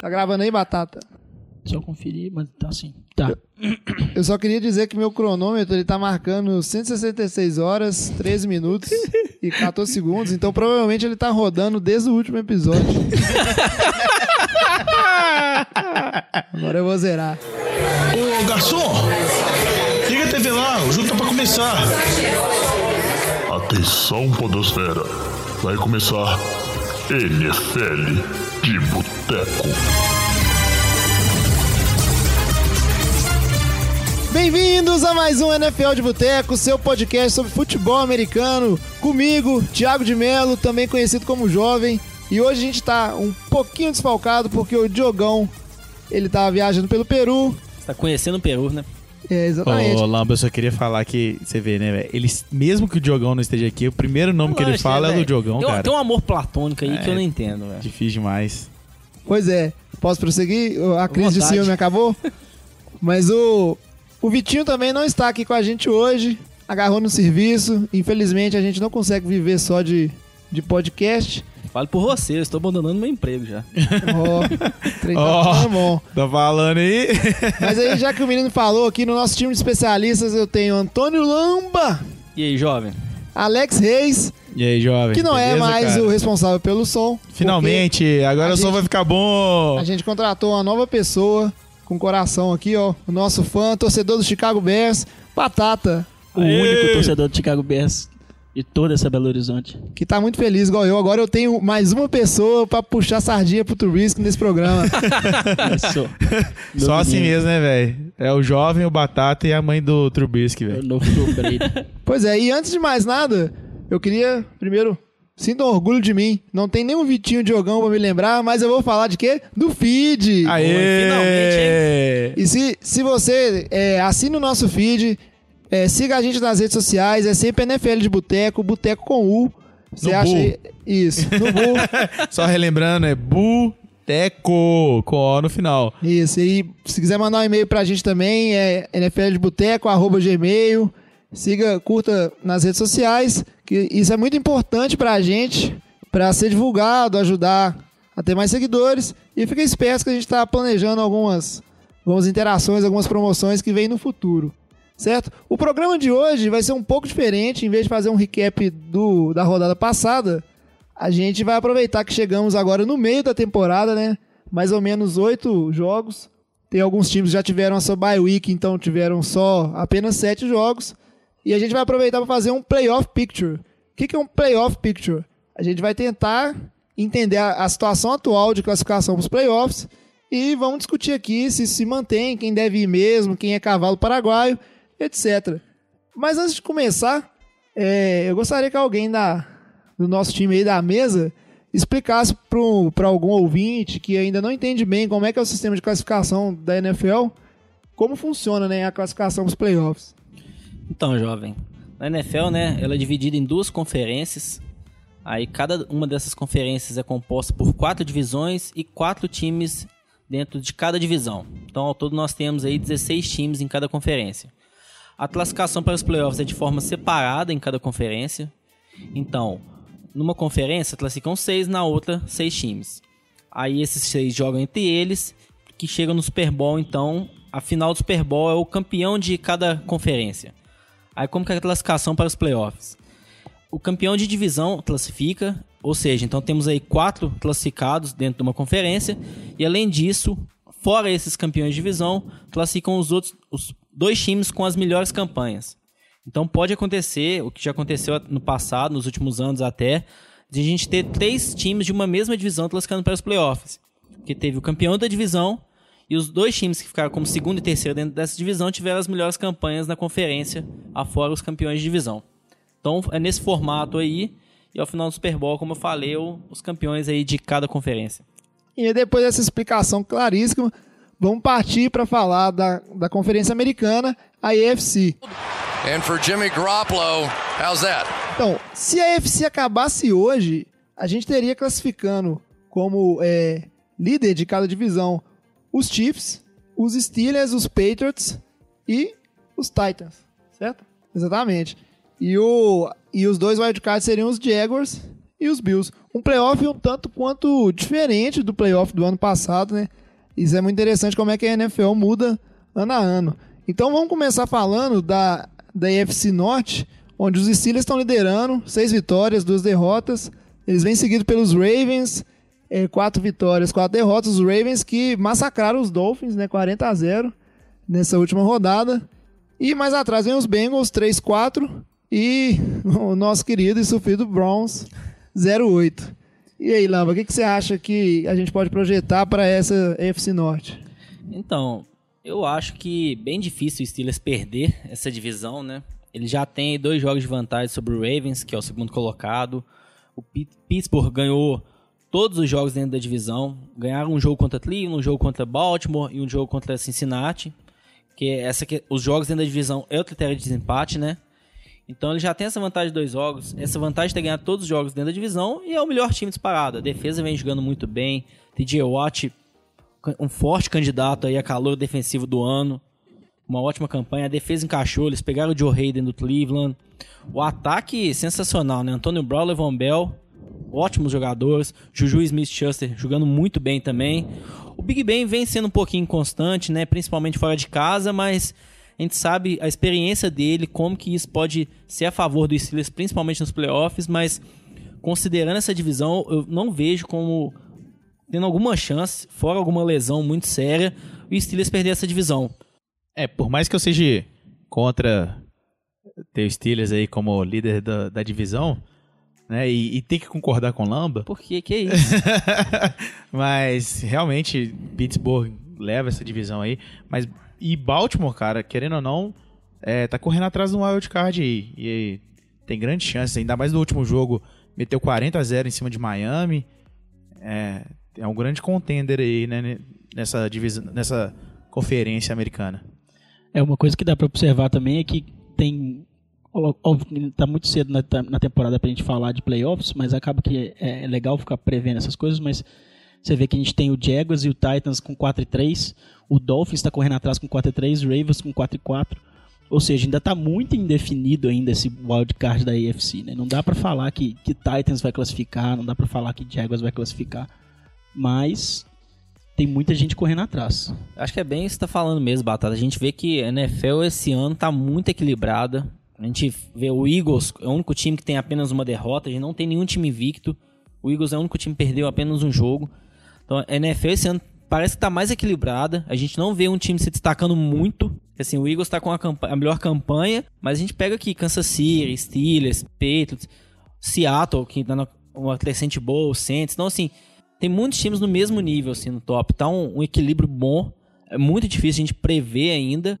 Tá gravando aí, Batata? Só conferir, mas tá assim. Tá. Eu só queria dizer que meu cronômetro ele tá marcando 166 horas, 13 minutos e 14 segundos, então provavelmente ele tá rodando desde o último episódio. Agora eu vou zerar. Ô garçom, liga a TV lá, o jogo tá pra começar. Atenção, Podosfera. Vai começar NFL de Boteco. Bem-vindos a mais um NFL de Boteco, seu podcast sobre futebol americano. Comigo, Thiago de Melo, também conhecido como Jovem. E hoje a gente tá um pouquinho desfalcado porque o Diogão, ele tava viajando pelo Peru. Você tá conhecendo o Peru, né? É, exatamente. Ô, Lamba, eu só queria falar que você vê, né, velho? Mesmo que o Diogão não esteja aqui, o primeiro nome que ele fala é velho. do Diogão, Tem um- cara. Tem um amor platônico aí que É. eu não entendo, velho. Difícil demais. Pois é, posso prosseguir? A crise de ciúme acabou? Mas o, o Vitinho também não está aqui com a gente hoje. Agarrou no serviço. Infelizmente a gente não consegue viver só de, de podcast. Fale por você, eu estou abandonando meu emprego já. Ó, o trem tá Ó. ficando bom. Tá falando aí? Mas aí, já que o menino falou aqui no nosso time de especialistas, eu tenho Antônio Lamba, E aí, jovem? Alex Reis, e aí, jovem? que não é Beleza, mais cara? o responsável pelo som. Finalmente, agora o som vai ficar bom. A gente contratou uma nova pessoa com coração aqui, ó. O nosso fã, torcedor do Chicago Bears, Batata. O único torcedor do Chicago Bears de toda essa Belo Horizonte. que tá muito feliz igual eu. Agora eu tenho mais uma pessoa pra puxar sardinha pro Trubisky nesse programa. Meu Só assim menino. mesmo, né, velho? É o jovem, o Batata e a mãe do Trubisky, É o velho. Brady. pois é, e antes de mais nada, eu queria primeiro sintam orgulho de mim. Não tem nenhum Vitinho Diogão pra me lembrar, mas eu vou falar de quê? Do feed. Aê! E se, se você é, assina o nosso feed, é, siga a gente nas redes sociais, é sempre NFL de Boteco, Boteco com U. Você No acha Bu. aí- Isso, no Bu. Só relembrando, é Buteco, com O no final. Isso, e se quiser mandar um e-mail pra gente também, é nfldeboteco.gmail. Siga, curta nas redes sociais, que isso é muito importante pra gente, pra ser divulgado, ajudar a ter mais seguidores. E fica esperto que a gente tá planejando algumas, algumas interações, algumas promoções que vêm no futuro. Certo? O programa de hoje vai ser um pouco diferente, em vez de fazer um recap do, da rodada passada, a gente vai aproveitar que chegamos agora no meio da temporada, né? Mais ou menos oito jogos. Tem alguns times que já tiveram a sua bye week, então tiveram só apenas sete jogos. E a gente vai aproveitar para fazer um playoff picture. O que, que é um playoff picture? A gente vai tentar entender a, a situação atual de classificação para os playoffs e vamos discutir aqui se se mantém, quem deve ir mesmo, quem é cavalo paraguaio, etc. Mas antes de começar, é, eu gostaria que alguém da, do nosso time aí da mesa explicasse para algum ouvinte que ainda não entende bem como é que é o sistema de classificação da NFL, como funciona né, a classificação dos playoffs. Então, jovem, na NFL, né, ela é dividida em duas conferências. Aí cada uma dessas conferências é composta por quatro divisões e quatro times dentro de cada divisão. Então, ao todo nós temos aí 16 times em cada conferência. A classificação para os playoffs é de forma separada em cada conferência. Então, numa conferência classificam seis, na outra seis times. Aí esses seis jogam entre eles, que chegam no Super Bowl, então a final do Super Bowl é o campeão de cada conferência. Aí como que é a classificação para os playoffs? O campeão de divisão classifica, ou seja, então temos aí quatro classificados dentro de uma conferência, e além disso, fora esses campeões de divisão, classificam os outros os dois times com as melhores campanhas. Então pode acontecer, o que já aconteceu no passado, nos últimos anos até, de a gente ter três times de uma mesma divisão classificando para os playoffs. Que teve o campeão da divisão e os dois times que ficaram como segundo e terceiro dentro dessa divisão tiveram as melhores campanhas na conferência, afora os campeões de divisão. Então é nesse formato aí, e ao final do Super Bowl, como eu falei, os campeões aí de cada conferência. E depois dessa explicação claríssima, vamos partir para falar da, da Conferência Americana, a AFC. And for Jimmy Garoppolo, how's that? Então, se a AFC acabasse hoje, a gente teria classificando como é, líder de cada divisão os Chiefs, os Steelers, os Patriots e os Titans, certo? Exatamente. E, o, e os dois wildcards seriam os Jaguars e os Bills. Um playoff um tanto quanto diferente do playoff do ano passado, né? Isso é muito interessante como é que a NFL muda ano a ano. Então vamos começar falando da, da AFC Norte, onde os Steelers estão liderando, seis vitórias, duas derrotas. Eles vêm seguidos pelos Ravens, é, quatro vitórias, quatro derrotas. Os Ravens que massacraram os Dolphins, né, 40 a 0 nessa última rodada. E mais atrás vem os Bengals, 3-4. E o nosso querido e sofrido Browns, 0-8. E aí, Lamba, o que, que você acha que a gente pode projetar para essa AFC Norte? Então, eu acho que bem difícil o Steelers perder essa divisão, né? Ele já tem dois jogos de vantagem sobre o Ravens, que é o segundo colocado. O Pittsburgh ganhou todos os jogos dentro da divisão. Ganharam um jogo contra Cleveland, um jogo contra Baltimore e um jogo contra Cincinnati. Que essa que os jogos dentro da divisão é o critério de desempate, né? Então ele já tem essa vantagem de dois jogos, essa vantagem de ter ganhado todos os jogos dentro da divisão e é o melhor time disparado. A defesa vem jogando muito bem. TJ Watt, um forte candidato aí a calor defensivo do ano. Uma ótima campanha. A defesa encaixou, eles pegaram o Joe Hayden do Cleveland. O ataque sensacional, né? Antônio Brown, Levon Bell, ótimos jogadores. Juju Smith-Schuster jogando muito bem também. O Big Ben vem sendo um pouquinho inconstante, né? Principalmente fora de casa, mas a gente sabe a experiência dele, como que isso pode ser a favor do Steelers, principalmente nos playoffs, mas considerando essa divisão, eu não vejo como tendo alguma chance, fora alguma lesão muito séria, o Steelers perder essa divisão. É, por mais que eu seja contra ter o Steelers aí como líder da, da divisão, né, e, e ter que concordar com o Lamba. Por quê? Que é isso? mas realmente Pittsburgh leva essa divisão aí, mas e Baltimore, cara, querendo ou não, é, tá correndo atrás do wild card aí. E tem grandes chances, ainda mais no último jogo, meteu 40 a 0 em cima de Miami. É, é um grande contender aí, né, nessa, divisão, nessa conferência americana. É, uma coisa que dá para observar também é que tem. Óbvio tá muito cedo na, na temporada pra gente falar de playoffs, mas acaba que é, é legal ficar prevendo essas coisas, mas você vê que a gente tem o Jaguars e o Titans com 4 e 3, o Dolphins está correndo atrás com 4 e 3, Ravens com 4 e 4. Ou seja, ainda está muito indefinido ainda esse wildcard da AFC, né? Não dá para falar que, que Titans vai classificar, não dá para falar que Jaguars vai classificar, mas tem muita gente correndo atrás. Acho que é bem isso que está falando mesmo, Batata. A gente vê que a NFL esse ano está muito equilibrada. A gente vê o Eagles, é o único time que tem apenas uma derrota, a gente não tem nenhum time invicto. O Eagles é o único time que perdeu apenas um jogo. Então a NFL esse ano parece que tá mais equilibrada. A gente não vê um time se destacando muito. Assim, o Eagles tá com a, a melhor campanha, mas a gente pega aqui Kansas City, Steelers, Patriots, Seattle, que tá uma crescente boa, o Saints. Então, assim, tem muitos times no mesmo nível, assim, no top. Tá um, um equilíbrio bom. É muito difícil a gente prever ainda.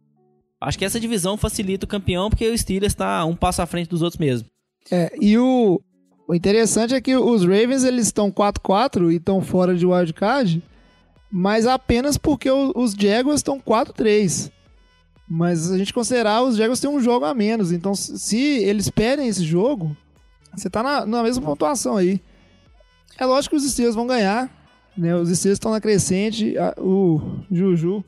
Acho que essa divisão facilita o campeão, porque o Steelers tá um passo à frente dos outros mesmo. É, e o, o interessante é que os Ravens eles estão 4-4 e estão fora de wildcard, mas apenas porque os Jaguars estão 4-3. Mas a gente considerar os Jaguars têm um jogo a menos, então se eles perdem esse jogo, você tá na, na mesma pontuação aí. É lógico que os Steelers vão ganhar, né? Os Steelers estão na crescente, o Juju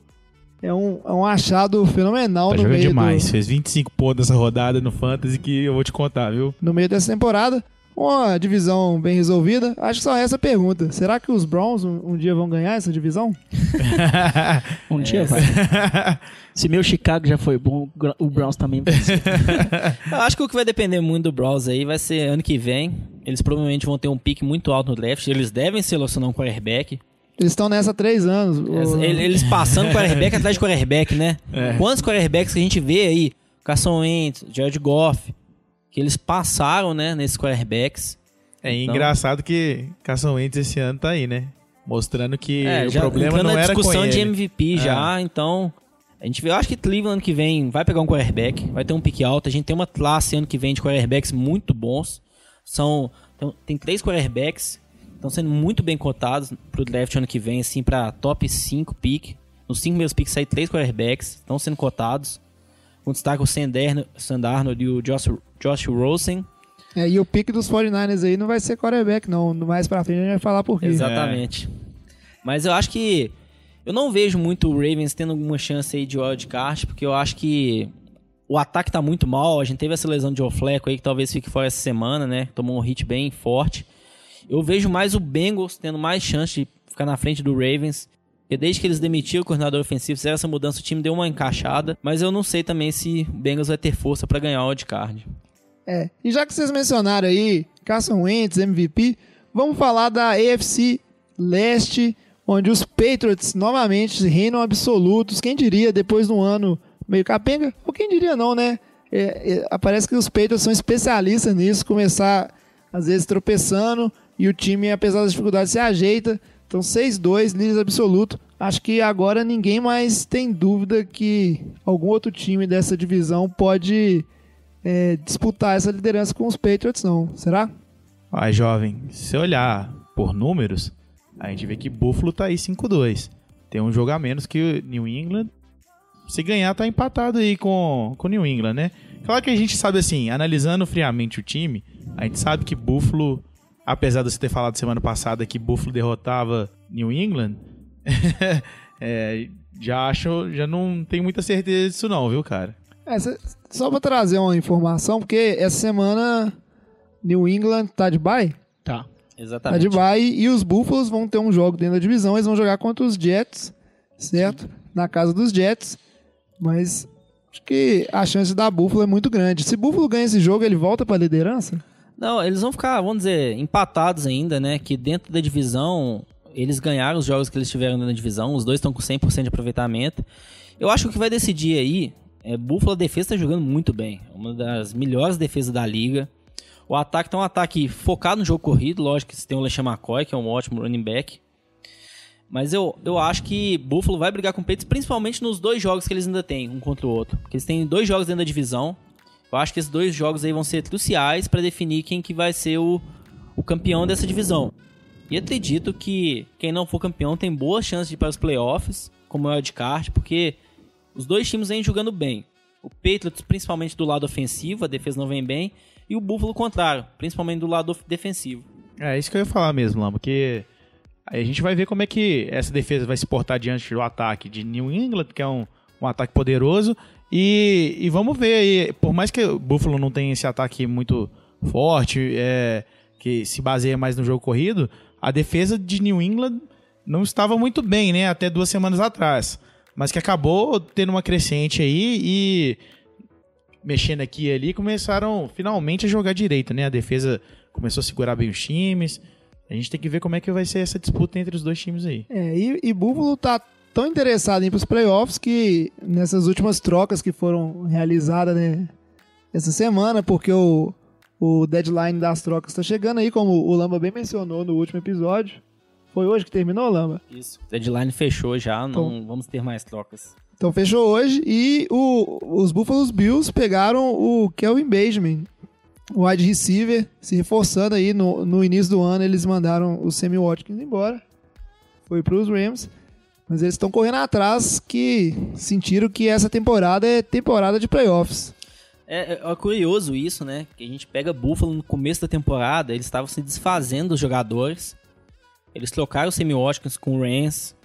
é um, é um achado fenomenal tá no meio demais. Do... Fez 25 pontos nessa rodada no Fantasy que eu vou te contar, viu? No meio dessa temporada uma divisão bem resolvida. Acho que só essa pergunta. Será que os Browns um, um dia vão ganhar essa divisão? um dia é. vai. Se meu Chicago já foi bom, o Browns também vai ser. Eu acho que o que vai depender muito do Browns aí vai ser ano que vem. Eles provavelmente vão ter um pique muito alto no draft. Eles devem selecionar um quarterback. Eles estão nessa há três anos. Eles passando quarterback atrás de quarterback, né? É. Quantos quarterbacks que a gente vê aí? Carson Wentz, Jared Goff, que eles passaram, né, nesses quarterbacks. É então, engraçado que Carson Wentz esse ano tá aí, né? Mostrando que é, o problema não era com discussão de MVP é. já, então a gente vê, eu acho que Cleveland ano que vem vai pegar um quarterback, vai ter um pique alto. A gente tem uma classe ano que vem de quarterbacks muito bons. São então, tem três quarterbacks, estão sendo muito bem cotados pro draft ano que vem, assim, para top 5 pick. Nos cinco meus picks saem três quarterbacks, estão sendo cotados. Com destaque o Sand Arnold e o Josh, Josh Rosen. É, e o pique dos 49ers aí não vai ser quarterback, não. Mais pra frente a gente vai falar por quê. Exatamente. É. Mas eu acho que. Eu não vejo muito o Ravens tendo alguma chance aí de wildcard, porque eu acho que o ataque tá muito mal. A gente teve essa lesão de Joe Fleco aí, que talvez fique fora essa semana, né? Tomou um hit bem forte. Eu vejo mais o Bengals tendo mais chance de ficar na frente do Ravens. Porque desde que eles demitiram o coordenador ofensivo, fizeram essa mudança, o time deu uma encaixada. Mas eu não sei também se o Bengals vai ter força para ganhar o wildcard. É, e já que vocês mencionaram aí Carson Wentz, MVP, vamos falar da AFC Leste, onde os Patriots novamente reinam absolutos. Quem diria, depois de um ano meio capenga? Ou quem diria não, né? É, é, parece que os Patriots são especialistas nisso, começar às vezes tropeçando e o time, apesar das dificuldades, se ajeita. Então 6-2, líderes absoluto. Acho que agora ninguém mais tem dúvida que algum outro time dessa divisão pode é, disputar essa liderança com os Patriots, não. Será? Ai, jovem, se olhar por números, a gente vê que Buffalo tá aí 5-2. Tem um jogo a menos que o New England. Se ganhar, tá empatado aí com o New England, né? Claro que a gente sabe assim, analisando friamente o time, a gente sabe que Buffalo, apesar de você ter falado semana passada que Buffalo derrotava New England, é, já acho, já não tenho muita certeza disso não, viu, cara? É, só pra trazer uma informação, porque essa semana New England tá de bye? Tá. Exatamente. Tá de bye e os Búfalos vão ter um jogo dentro da divisão, eles vão jogar contra os Jets, certo? Na casa dos Jets. Mas acho que a chance da Buffalo é muito grande. Se Buffalo ganha esse jogo, ele volta pra liderança? Não, eles vão ficar, vamos dizer, empatados ainda, né? Que dentro da divisão, eles ganharam os jogos que eles tiveram da divisão, os dois estão com 100% de aproveitamento. Eu acho que o que vai decidir aí é Buffalo, a defesa está jogando muito bem. Uma das melhores defesas da liga. O ataque tá um ataque focado no jogo corrido, lógico que você tem o LeSean McCoy, que é um ótimo running back. Mas eu, eu acho que Buffalo vai brigar com o Patriots, principalmente nos dois jogos que eles ainda têm, um contra o outro. Porque eles têm dois jogos dentro da divisão. Eu acho que esses dois jogos aí vão ser cruciais para definir quem que vai ser o, o campeão dessa divisão. E acredito que quem não for campeão tem boas chances de ir para os playoffs, como é o wildcard, porque os dois times vêm jogando bem. O Patriots, principalmente do lado ofensivo, a defesa não vem bem e o Buffalo contrário, principalmente do lado defensivo. É isso que eu ia falar mesmo, Lama, porque aí a gente vai ver como é que essa defesa vai se portar diante do ataque de New England, que é um, um ataque poderoso, e, e vamos ver aí, por mais que o Buffalo não tenha esse ataque muito forte, é, que se baseia mais no jogo corrido, a defesa de New England não estava muito bem, né, até duas semanas atrás, mas que acabou tendo uma crescente aí e mexendo aqui e ali, começaram finalmente a jogar direito, né? A defesa começou a segurar bem os times. A gente tem que ver como é que vai ser essa disputa entre os dois times aí. É, e, e Buffalo tá tão interessado em ir para os playoffs que nessas últimas trocas que foram realizadas né, essa semana, porque o, o deadline das trocas está chegando aí, como o Lamba bem mencionou no último episódio. Foi hoje que terminou, Lamba? Isso. O deadline fechou já, não então, vamos ter mais trocas. Então fechou hoje e o, os Buffalo Bills pegaram o Kelvin Benjamin, o wide receiver, se reforçando aí no, no início do ano. Eles mandaram o Sammy Watkins embora, foi para os Rams. Mas eles estão correndo atrás que sentiram que essa temporada é temporada de playoffs. É, é, é, curioso isso, né? Que a gente pega Buffalo no começo da temporada, eles estavam se desfazendo dos jogadores. Eles trocaram Watkins com o Rams,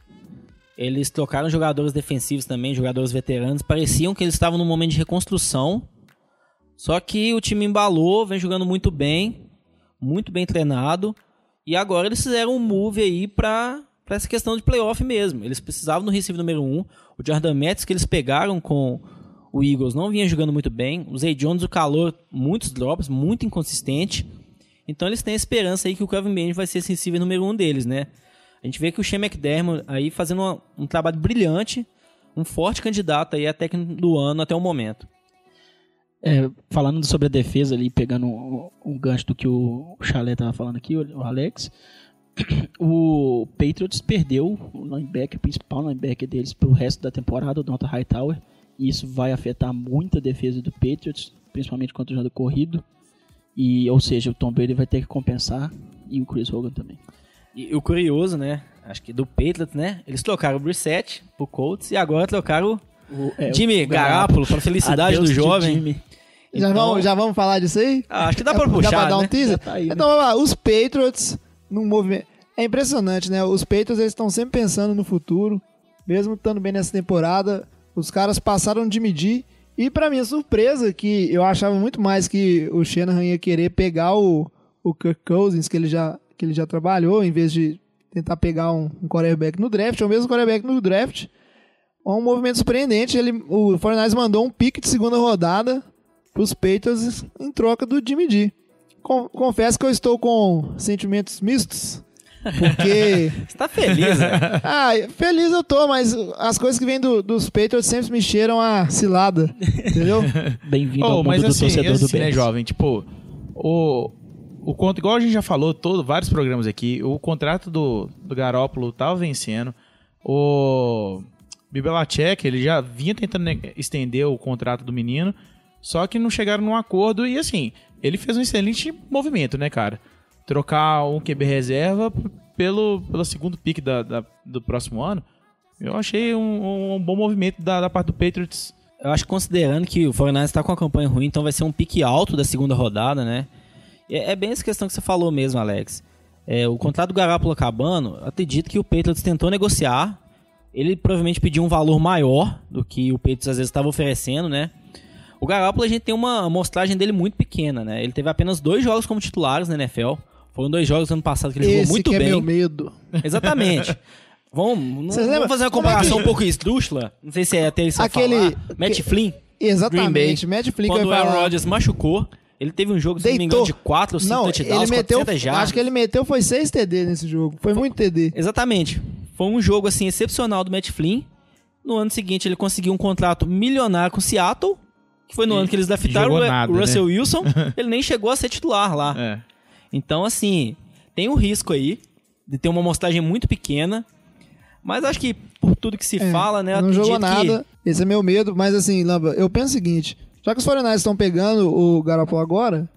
eles trocaram jogadores defensivos também, jogadores veteranos. Pareciam que eles estavam num momento de reconstrução. Só que o time embalou, vem jogando muito bem, muito bem treinado. E agora eles fizeram um move aí pra, pra essa questão de playoff mesmo. Eles precisavam no receiver número 1. Um. O Jordan Metz que eles pegaram com o Eagles não vinha jogando muito bem. O Zay Jones, o calor, muitos drops, muito inconsistente. Então eles têm a esperança aí que o Kevin Benjamin vai ser esse receiver número 1 um deles, né? A gente vê que o Shane McDermott aí fazendo uma, um trabalho brilhante, um forte candidato aí a técnico do ano até o momento. É, falando sobre a defesa ali, pegando um, gancho do que o Chalé estava falando aqui, o Alex, o Patriots perdeu o linebacker, o principal linebacker deles para o resto da temporada, o Donta Hightower, e isso vai afetar muito a defesa do Patriots, principalmente contra o jogo corrido, e, ou seja, o Tom Brady vai ter que compensar, e o Chris Hogan também. E o curioso, né? Acho que do Patriots, né? Eles trocaram o Brissett pro Colts e agora trocaram o, é, Jimmy Garoppolo para felicidade Adeus do jovem. Já, então, vamos, já vamos falar disso aí? Ah, acho que dá pra puxar, Dá pra dar um né? teaser? Tá aí, né? Então, vamos lá. Os Patriots, num movimento... É impressionante, né? Os Patriots, eles estão sempre pensando no futuro. Mesmo estando bem nessa temporada, os caras passaram de medir. E para minha surpresa, que eu achava muito mais que o Shanahan ia querer pegar o, o Kirk Cousins, que ele já que ele já trabalhou, em vez de tentar pegar um, um quarterback no draft, ou mesmo quarterback no draft. Um movimento surpreendente, ele, o Fortnite mandou um pique de segunda rodada para os Patriots em troca do Jimmy G. Com- confesso que eu estou com sentimentos mistos, porque Você tá feliz, né? ah, feliz eu tô, mas as coisas que vêm do- dos Patriots sempre me cheiram a cilada, entendeu? Bem-vindo Oh, ao mundo mas do assim, torcedor assim, do né, Bears. jovem? Tipo, o, o conto, igual a gente já falou, todo, vários programas aqui, o contrato do, do Garópolo tava vencendo. O Bibelacek, ele já vinha tentando ne- estender o contrato do menino, só que não chegaram num acordo e assim, ele fez um excelente movimento, né, cara? Trocar um QB reserva pelo, pelo segundo pick da, da- do próximo ano. Eu achei um, um bom movimento da, da parte do Patriots. Eu acho que considerando que o 49ers está com uma campanha ruim, então vai ser um pique alto da segunda rodada, né? É, é bem essa questão que você falou mesmo, Alex. É, o contrato do Garoppolo acabando, acredito que o Patriots tentou negociar. Ele provavelmente pediu um valor maior do que o Patriots às vezes estava oferecendo, né? O Garoppolo a gente tem uma amostragem dele muito pequena, né? Ele teve apenas dois jogos como titulares na NFL. Foram dois jogos no ano passado que ele jogou Esse muito que é bem. meu medo. Exatamente. Vamos, não- vamos fazer uma é comparação que- um pouco estrúxula. Não sei se é até isso Aquele- falar. Matt que- Flynn. Exatamente. Matt Flynn Quando o Aaron falar. Rodgers machucou, ele teve um jogo, se não me engano, de 4 ou 5 Não, touchdowns, ele meteu, 400 jardas. acho que ele meteu foi 6 TD nesse jogo. Foi muito TD. Exatamente. Foi um jogo assim excepcional do Matt Flynn. No ano seguinte ele conseguiu um contrato milionário com o Seattle, que foi no E- ano que eles draftaram o nada, o Russell né? Wilson. ele nem chegou a ser titular lá. É. Então, assim, tem um risco aí de ter uma amostragem muito pequena. Mas acho que por tudo que se É, fala, né? Não jogou acredito que- nada. Esse é meu medo. Mas assim, Lamba, eu penso o seguinte: já que os 49ers estão pegando o Garoppolo agora,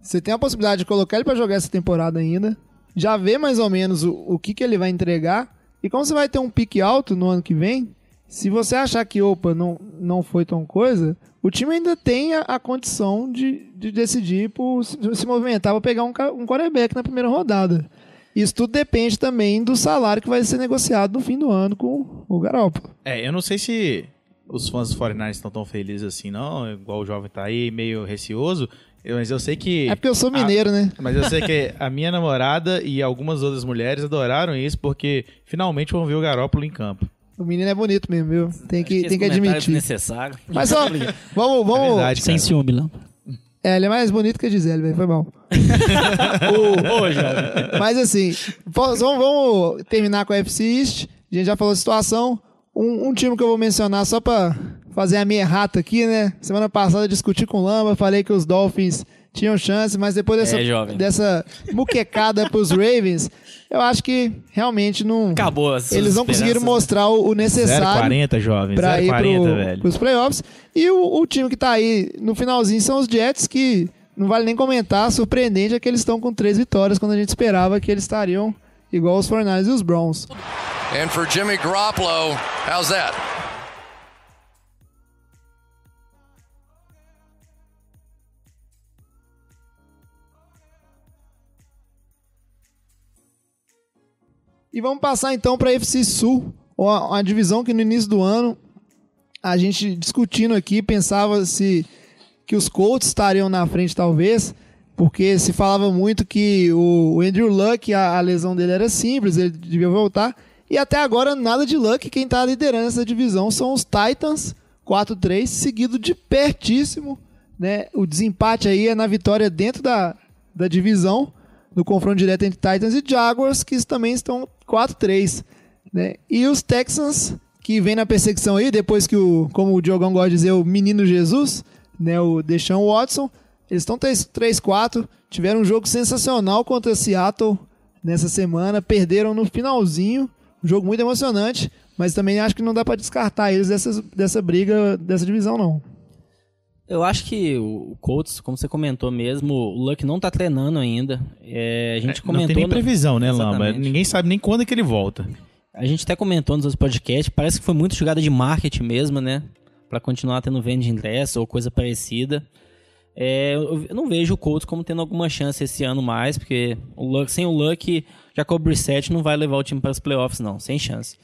você tem a possibilidade de colocar ele pra jogar essa temporada ainda. Já vê mais ou menos o, o que, que ele vai entregar. E como você vai ter um pique alto no ano que vem, se você achar que, opa, não, não foi tão coisa, o time ainda tem a, a condição de, de decidir por se, se movimentar para pegar um, um quarterback na primeira rodada. Isso tudo depende também do salário que vai ser negociado no fim do ano com o Garoppolo. É, eu não sei se os fãs dos 49ers estão tão felizes assim, não. Igual o jovem tá aí, meio receoso. Eu- Mas eu sei que. É porque eu sou mineiro, né? Mas eu sei que a minha namorada e algumas outras mulheres adoraram isso porque finalmente vão ver o Garópolo em campo. O menino é bonito mesmo, viu? Tem que, tem que é admitir. desnecessário. Mas ó, vamos, É vamos. verdade, Sem ciúme, Lampa. É, ele é mais bonito que a Gisele, velho. Foi mal. Ô, jovem. Mas assim, vamos, vamos terminar com a FC East. A gente já falou de situação. Um, um time que eu vou mencionar só pra fazer a minha errata aqui, né? Semana passada eu discuti com o Lamba, falei que os Dolphins tinham chance, mas depois dessa, É, jovem. dessa muquecada pros Ravens, eu acho que realmente não. Acabou Eles não conseguiram esperanças. mostrar o, necessário 0,40, jovem. pra ir 0,40, pro, velho. pros playoffs. E o, o time que tá aí no finalzinho são os Jets, que não vale nem comentar. Surpreendente é que eles estão com três vitórias, quando a gente esperava que eles estariam igual os 49ers e os Browns. And for Jimmy Garoppolo, how's that? E vamos passar então para a FC Sul, uma, divisão que no início do ano a gente discutindo aqui pensava se que os Colts estariam na frente talvez, porque se falava muito que o, o Andrew Luck, a, a lesão dele era simples, ele devia voltar. E até agora nada de Luck, quem está liderando essa divisão são os Titans, 4-3, seguido de pertíssimo, né? O desempate aí é na vitória dentro da, da divisão, no confronto direto entre Titans e Jaguars, que também estão 4-3, né? E os Texans, que vem na perseguição aí, depois que o, como o Diogão gosta de dizer, o menino Jesus, né, o Deshaun Watson, eles estão 3-4, tiveram um jogo sensacional contra Seattle nessa semana, perderam no finalzinho, um jogo muito emocionante, mas também acho que não dá pra descartar eles dessa, dessa briga, dessa divisão não. Eu acho que o Colts, como você comentou mesmo, o Luck não tá treinando ainda. É, a gente Não comentou. tem nem previsão, né, Lamba? Exatamente. Ninguém sabe nem quando é que ele volta. A gente até comentou nos outros podcasts, parece que foi muito jogada de marketing mesmo, né? Pra continuar tendo venda de ingresso ou coisa parecida. É, eu eu não vejo o Colts como tendo alguma chance esse ano mais, porque o Luck, sem o Luck, Jacob Brissett não vai levar o time para os playoffs, não, sem chance.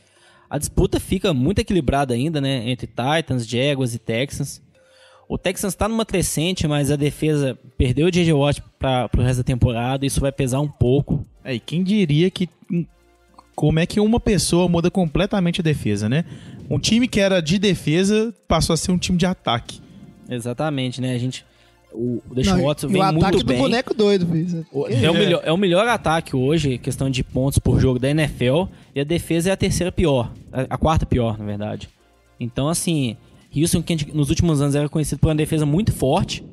A disputa fica muito equilibrada ainda, né? Entre Titans, Jaguars e Texans. O Texans tá numa crescente, mas a defesa perdeu o J.J. Watt para pro resto da temporada. Isso vai pesar um pouco. É, e quem diria que hum, como é que uma pessoa muda completamente a defesa, né? Um time que era de defesa passou a ser um time de ataque. Exatamente, né? A gente. O Deshaun Watson vem o ataque muito do bem. boneco doido, filho. O- É o, melhor, é o melhor ataque hoje, questão de pontos por jogo da NFL, e a defesa é a terceira pior, a, a quarta pior, na verdade. Então, assim, Houston, que nos últimos anos era conhecido por uma defesa muito forte,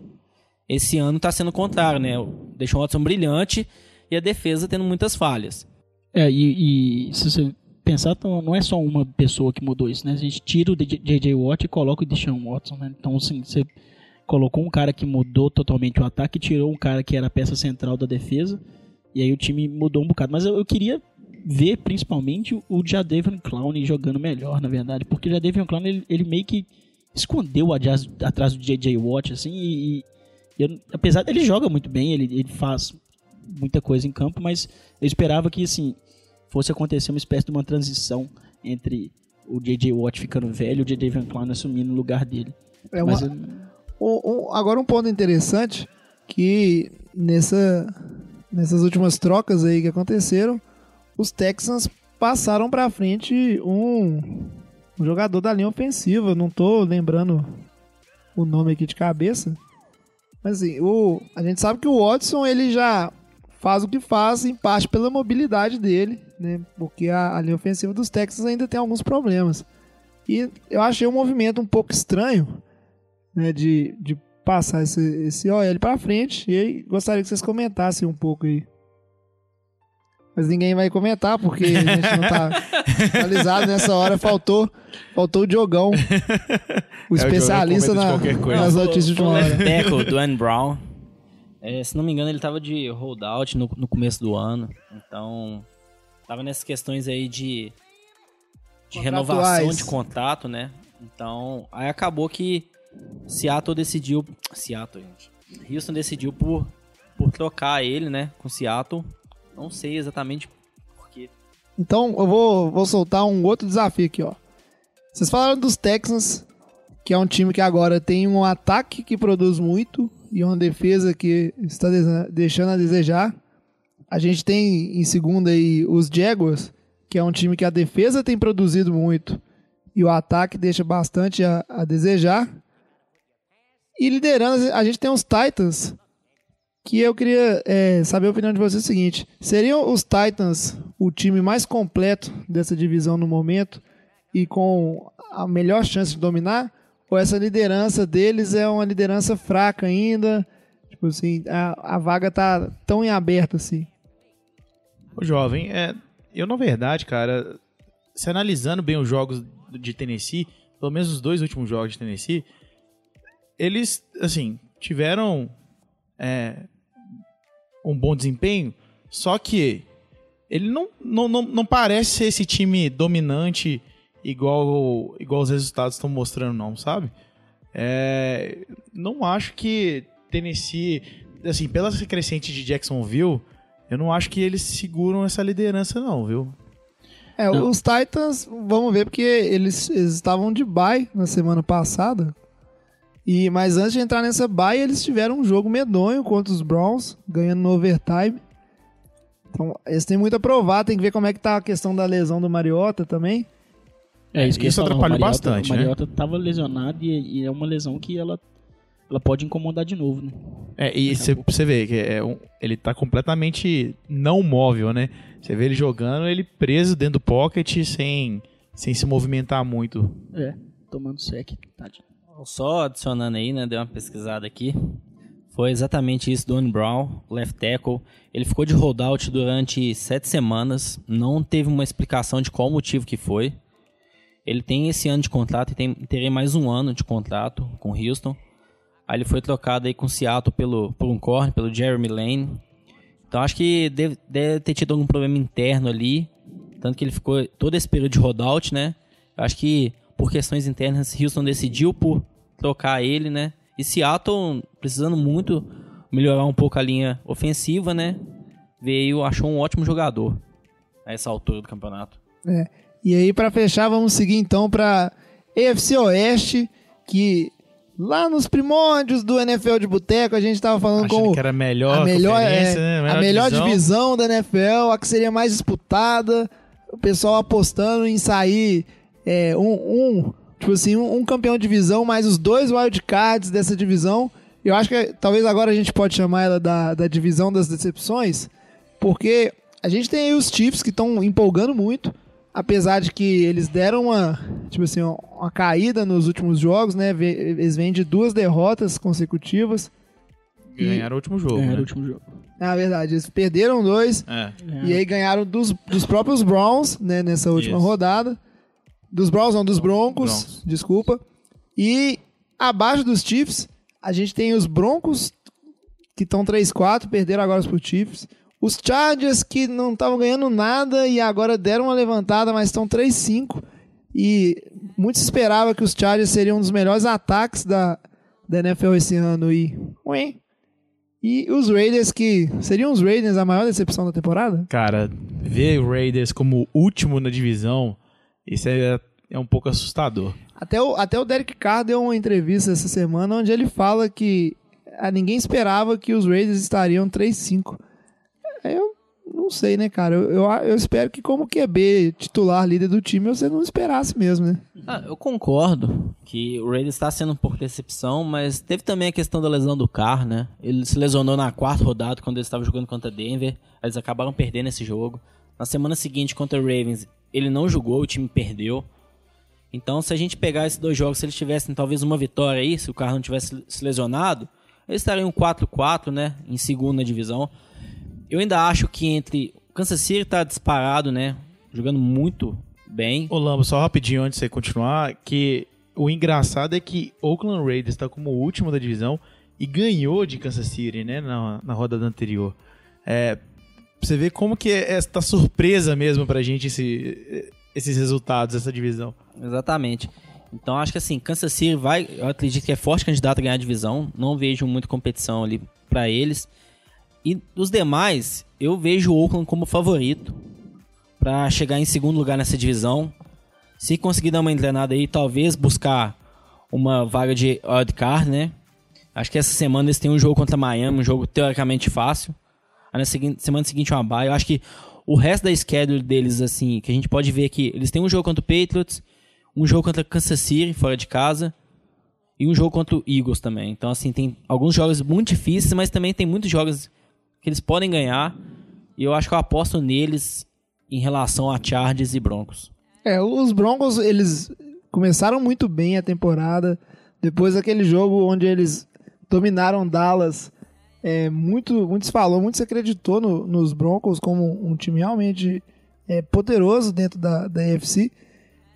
esse ano tá sendo o contrário, né? Deixou o Watson brilhante e a defesa tendo muitas falhas. É, e, e se você pensar, então, não é só uma pessoa que mudou isso, né? A gente tira o J.J. Watt e coloca o Deshaun Watson, né? Então, assim, você colocou um cara que mudou totalmente o ataque, tirou um cara que era a peça central da defesa, e aí o time mudou um bocado. Mas eu, eu queria ver, principalmente, o Jadavion Clown jogando melhor, na verdade, porque o Jadavion Clown, ele, ele meio que escondeu atrás, atrás do J.J. Watt, assim, e, e eu- apesar dele joga muito bem, ele, ele faz muita coisa em campo, mas eu esperava que, assim, fosse acontecer uma espécie de uma transição entre o J.J. Watt ficando velho e o J.J. Van Clown assumindo o lugar dele. É uma- eu- O- o- agora um ponto interessante que nessa, nessas últimas trocas aí que aconteceram, os Texans passaram pra frente um, um jogador da linha ofensiva. Não tô lembrando o nome aqui de cabeça. Mas assim, o, a gente sabe que o Watson ele já faz o que faz em parte pela mobilidade dele, né? Porque a, a linha ofensiva dos Texans ainda tem alguns problemas. E eu achei um movimento um pouco estranho né, de, de passar esse, esse OL pra frente. E gostaria que vocês comentassem um pouco aí. Mas ninguém vai comentar, porque a gente não tá atualizado nessa hora. Faltou, faltou o Diogão, o É, o especialista Diogão na, nas notícias de última o hora. tackle, Dwayne Brown. É, se não me engano, ele tava de holdout no, no começo do ano. Então, tava nessas questões aí de, de renovação de contrato, né? Então, aí acabou que Seattle decidiu... Seattle, gente. Houston decidiu por, por trocar ele, né? Com Seattle. Não sei exatamente porquê. Então eu vou, vou soltar um outro desafio aqui, ó. Vocês falaram dos Texans, que é um time que agora tem um ataque que produz muito e uma defesa que está deixando a desejar. A gente tem em segunda aí os Jaguars, que é um time que a defesa tem produzido muito e o ataque deixa bastante a, a desejar. E liderando, a gente tem os Titans, que eu queria é, saber a opinião de vocês é o seguinte: seriam os Titans o time mais completo dessa divisão no momento e com a melhor chance de dominar? Ou essa liderança deles é uma liderança fraca ainda? Tipo assim, a, a vaga tá tão em aberto assim. Ô, jovem, é, eu na verdade, cara, se analisando bem os jogos de Tennessee, pelo menos os dois últimos jogos de Tennessee, eles, assim, tiveram é, um bom desempenho, só que ele não, não, não, não parece ser esse time dominante igual, igual os resultados estão mostrando, não, sabe? É, não acho que Tennessee, assim, pela crescente de Jacksonville, eu não acho que eles seguram essa liderança, não, viu? É, Não. os Titans, vamos ver, porque eles, eles estavam de bye na semana passada. E, mas antes de entrar nessa bye, eles tiveram um jogo medonho contra os Browns, ganhando no overtime. Então, eles têm muito a provar, tem que ver como é que tá a questão da lesão do Mariota também. É isso que Isso atrapalhou o Mariota- bastante, O né? Mariota tava lesionado e, e é uma lesão que ela, ela pode incomodar de novo, né? É, e você você vê que é um- ele tá completamente não móvel, né? Você vê ele jogando, ele preso dentro do pocket sem, sem se movimentar muito. É, tomando sec, tadinho. Só adicionando aí, né? Dei uma pesquisada aqui. Foi exatamente isso do Brown, left tackle. Ele ficou de holdout durante sete semanas. Não teve uma explicação de qual motivo que foi. Ele tem esse ano de contrato e tem, teria mais um ano de contrato com Houston. Aí ele foi trocado aí com Seattle pelo, por um corner, pelo Jeremy Lane. Então acho que deve, deve ter tido algum problema interno ali. Tanto que ele ficou todo esse período de holdout, né? Acho que por questões internas, Houston decidiu por trocar ele, né? E Seattle, precisando muito melhorar um pouco a linha ofensiva, né? Veio, achou um ótimo jogador a essa altura do campeonato. E aí, pra fechar, vamos seguir então pra EFC Oeste, que Lá nos primórdios do NFL de Boteco, a gente tava falando Achando como que era a melhor a melhor, é, né? a melhor divisão. divisão da NFL, a que seria mais disputada. O pessoal apostando em sair é, um, um, tipo assim, um, um campeão de divisão, mais os dois wildcards dessa divisão. Eu acho que talvez agora a gente pode chamar ela da, da divisão das decepções, porque a gente tem aí os Chiefs que estão empolgando muito, apesar de que eles deram uma, tipo assim, uma caída nos últimos jogos, né? Eles vêm de duas derrotas consecutivas. Ganharam o último jogo. Ganharam né? o último jogo. Na verdade, eles perderam dois É. e aí ganharam dos, dos próprios Browns, né, nessa última Isso. rodada. Dos Browns, não, dos Broncos, Broncos. desculpa. E abaixo dos Chiefs, a gente tem os Broncos, que estão 3-4, perderam agora pro Chiefs. Os Chargers, que não estavam ganhando nada e agora deram uma levantada, mas estão 3-5. E muito se esperava que os Chargers seriam um dos melhores ataques da, da NFL esse ano. E, ué. e os Raiders, que seriam os Raiders a maior decepção da temporada? Cara, ver o Raiders como último na divisão, isso é, é um pouco assustador. Até o, até o Derek Carr deu uma entrevista essa semana onde ele fala que ah, ninguém esperava que os Raiders estariam 3-5. Eu não sei, né, cara? Eu, eu, eu espero que, como QB titular, líder do time, você não esperasse mesmo, né? Ah, eu concordo que o Raiders está sendo um pouco decepção, mas teve também a questão da lesão do Carr, né? Ele se lesionou na quarta rodada quando ele estava jogando contra Denver. Eles acabaram perdendo esse jogo. Na semana seguinte, contra o Ravens, ele não jogou, o time perdeu. Então, se a gente pegar esses dois jogos, se eles tivessem talvez uma vitória aí, se o Carr não tivesse se lesionado, eles estariam 4-4, né? Em segunda divisão. Eu ainda acho que entre. O Kansas City tá disparado, né? Jogando muito bem. Ô Lambo, só rapidinho antes de você continuar, que o engraçado é que Oakland Raiders está como último da divisão e ganhou de Kansas City, né, na, na rodada anterior. É, pra você ver como que é esta surpresa mesmo pra gente esse- esses resultados, essa divisão. Exatamente. Então acho que assim, Kansas City vai, eu acredito que é forte candidato a ganhar a divisão. Não vejo muita competição ali pra eles. E os demais, eu vejo o Oakland como favorito pra chegar em segundo lugar nessa divisão. Se conseguir dar uma engrenada aí, talvez buscar uma vaga de wildcard, né? Acho que essa semana eles têm um jogo contra Miami, um jogo teoricamente fácil. Aí na seguinte, semana seguinte uma bye. Eu acho que o resto da schedule deles, assim, que a gente pode ver que eles têm um jogo contra o Patriots, um jogo contra Kansas City, fora de casa, e um jogo contra o Eagles também. Então, assim, tem alguns jogos muito difíceis, mas também tem muitos jogos que eles podem ganhar. E eu acho que eu aposto neles em relação a Chargers e Broncos. É, os Broncos, eles começaram muito bem a temporada. Depois daquele jogo onde eles dominaram Dallas, é, muito, muito se falou, muito se acreditou no- nos Broncos como um time realmente é, poderoso dentro da, da AFC.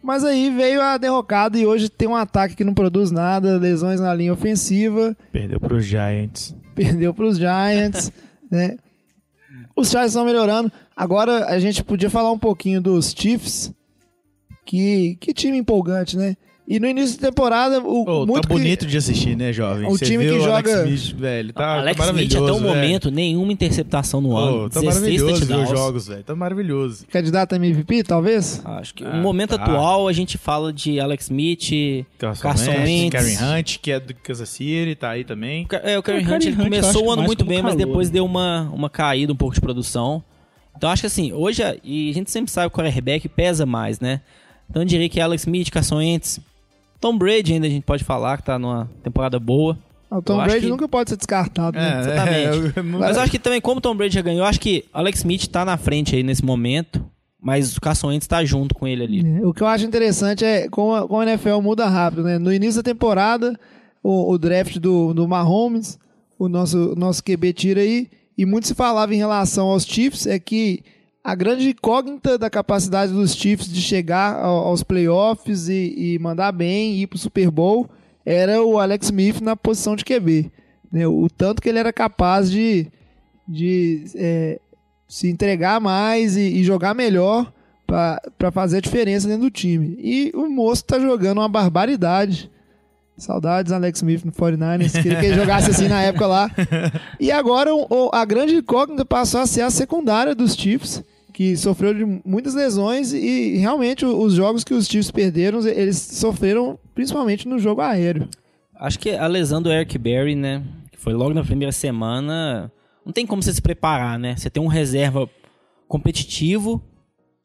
Mas aí veio a derrocada e hoje tem um ataque que não produz nada, lesões na linha ofensiva, Perdeu para os Giants. perdeu para os Giants, né? Os Chargers estão melhorando. Agora a gente podia falar um pouquinho dos Chiefs, que, que time empolgante, né? E no início da temporada, o, Ô, muito tá que- bonito de assistir, né, jovem? O Você time que o Alex joga- Smith, velho, tá, Alex tá Smith, até o velho. momento, nenhuma interceptação no ano. Ô, tá 16 maravilhoso ver os jogos, velho. Tá maravilhoso. candidato a MVP, talvez? Acho que Ah, no momento tá. atual a gente fala de Alex Smith, Carson, Carson Wentz. Karen Hunt, que é do Kansas City, tá aí também. É, o Karen O Karen Hunt, Hunt começou o ano muito bem, mas calor. depois deu uma, uma caída um pouco de produção. Então acho que assim, hoje, a- e a gente sempre sabe que o quarterback pesa mais, né? Então eu diria que Alex Smith, Carson Wentz, Tom Brady ainda a gente pode falar que tá numa temporada boa. O Tom Eu Brady que- nunca pode ser descartado, né? exatamente. é, não- Mas eu acho que também, como o Tom Brady já ganhou, eu acho que Alex Smith tá na frente aí nesse momento, mas o Carson Wentz tá junto com ele ali. É, O que eu acho interessante é como a, como a NFL muda rápido, né? No início da temporada, o, o draft do, do Mahomes, o nosso, nosso QB tira aí, e muito se falava em relação aos Chiefs, é que a grande incógnita da capacidade dos Chiefs de chegar ao- aos playoffs e, e mandar bem, e ir pro Super Bowl, era o Alex Smith na posição de QB. né? O tanto que ele era capaz de, de é, se entregar mais e, e jogar melhor para fazer a diferença dentro do time. E o moço tá jogando uma barbaridade. Saudades Alex Smith no 49ers. Queria que ele jogasse assim na época lá. E agora o- o- a grande incógnita passou a ser a secundária dos Chiefs, que sofreu de muitas lesões e realmente os jogos que os Chiefs perderam, eles sofreram principalmente no jogo aéreo. Acho que a lesão do Eric Berry, né? Que foi logo na primeira semana. Não tem como você se preparar, né? Você tem um reserva competitivo,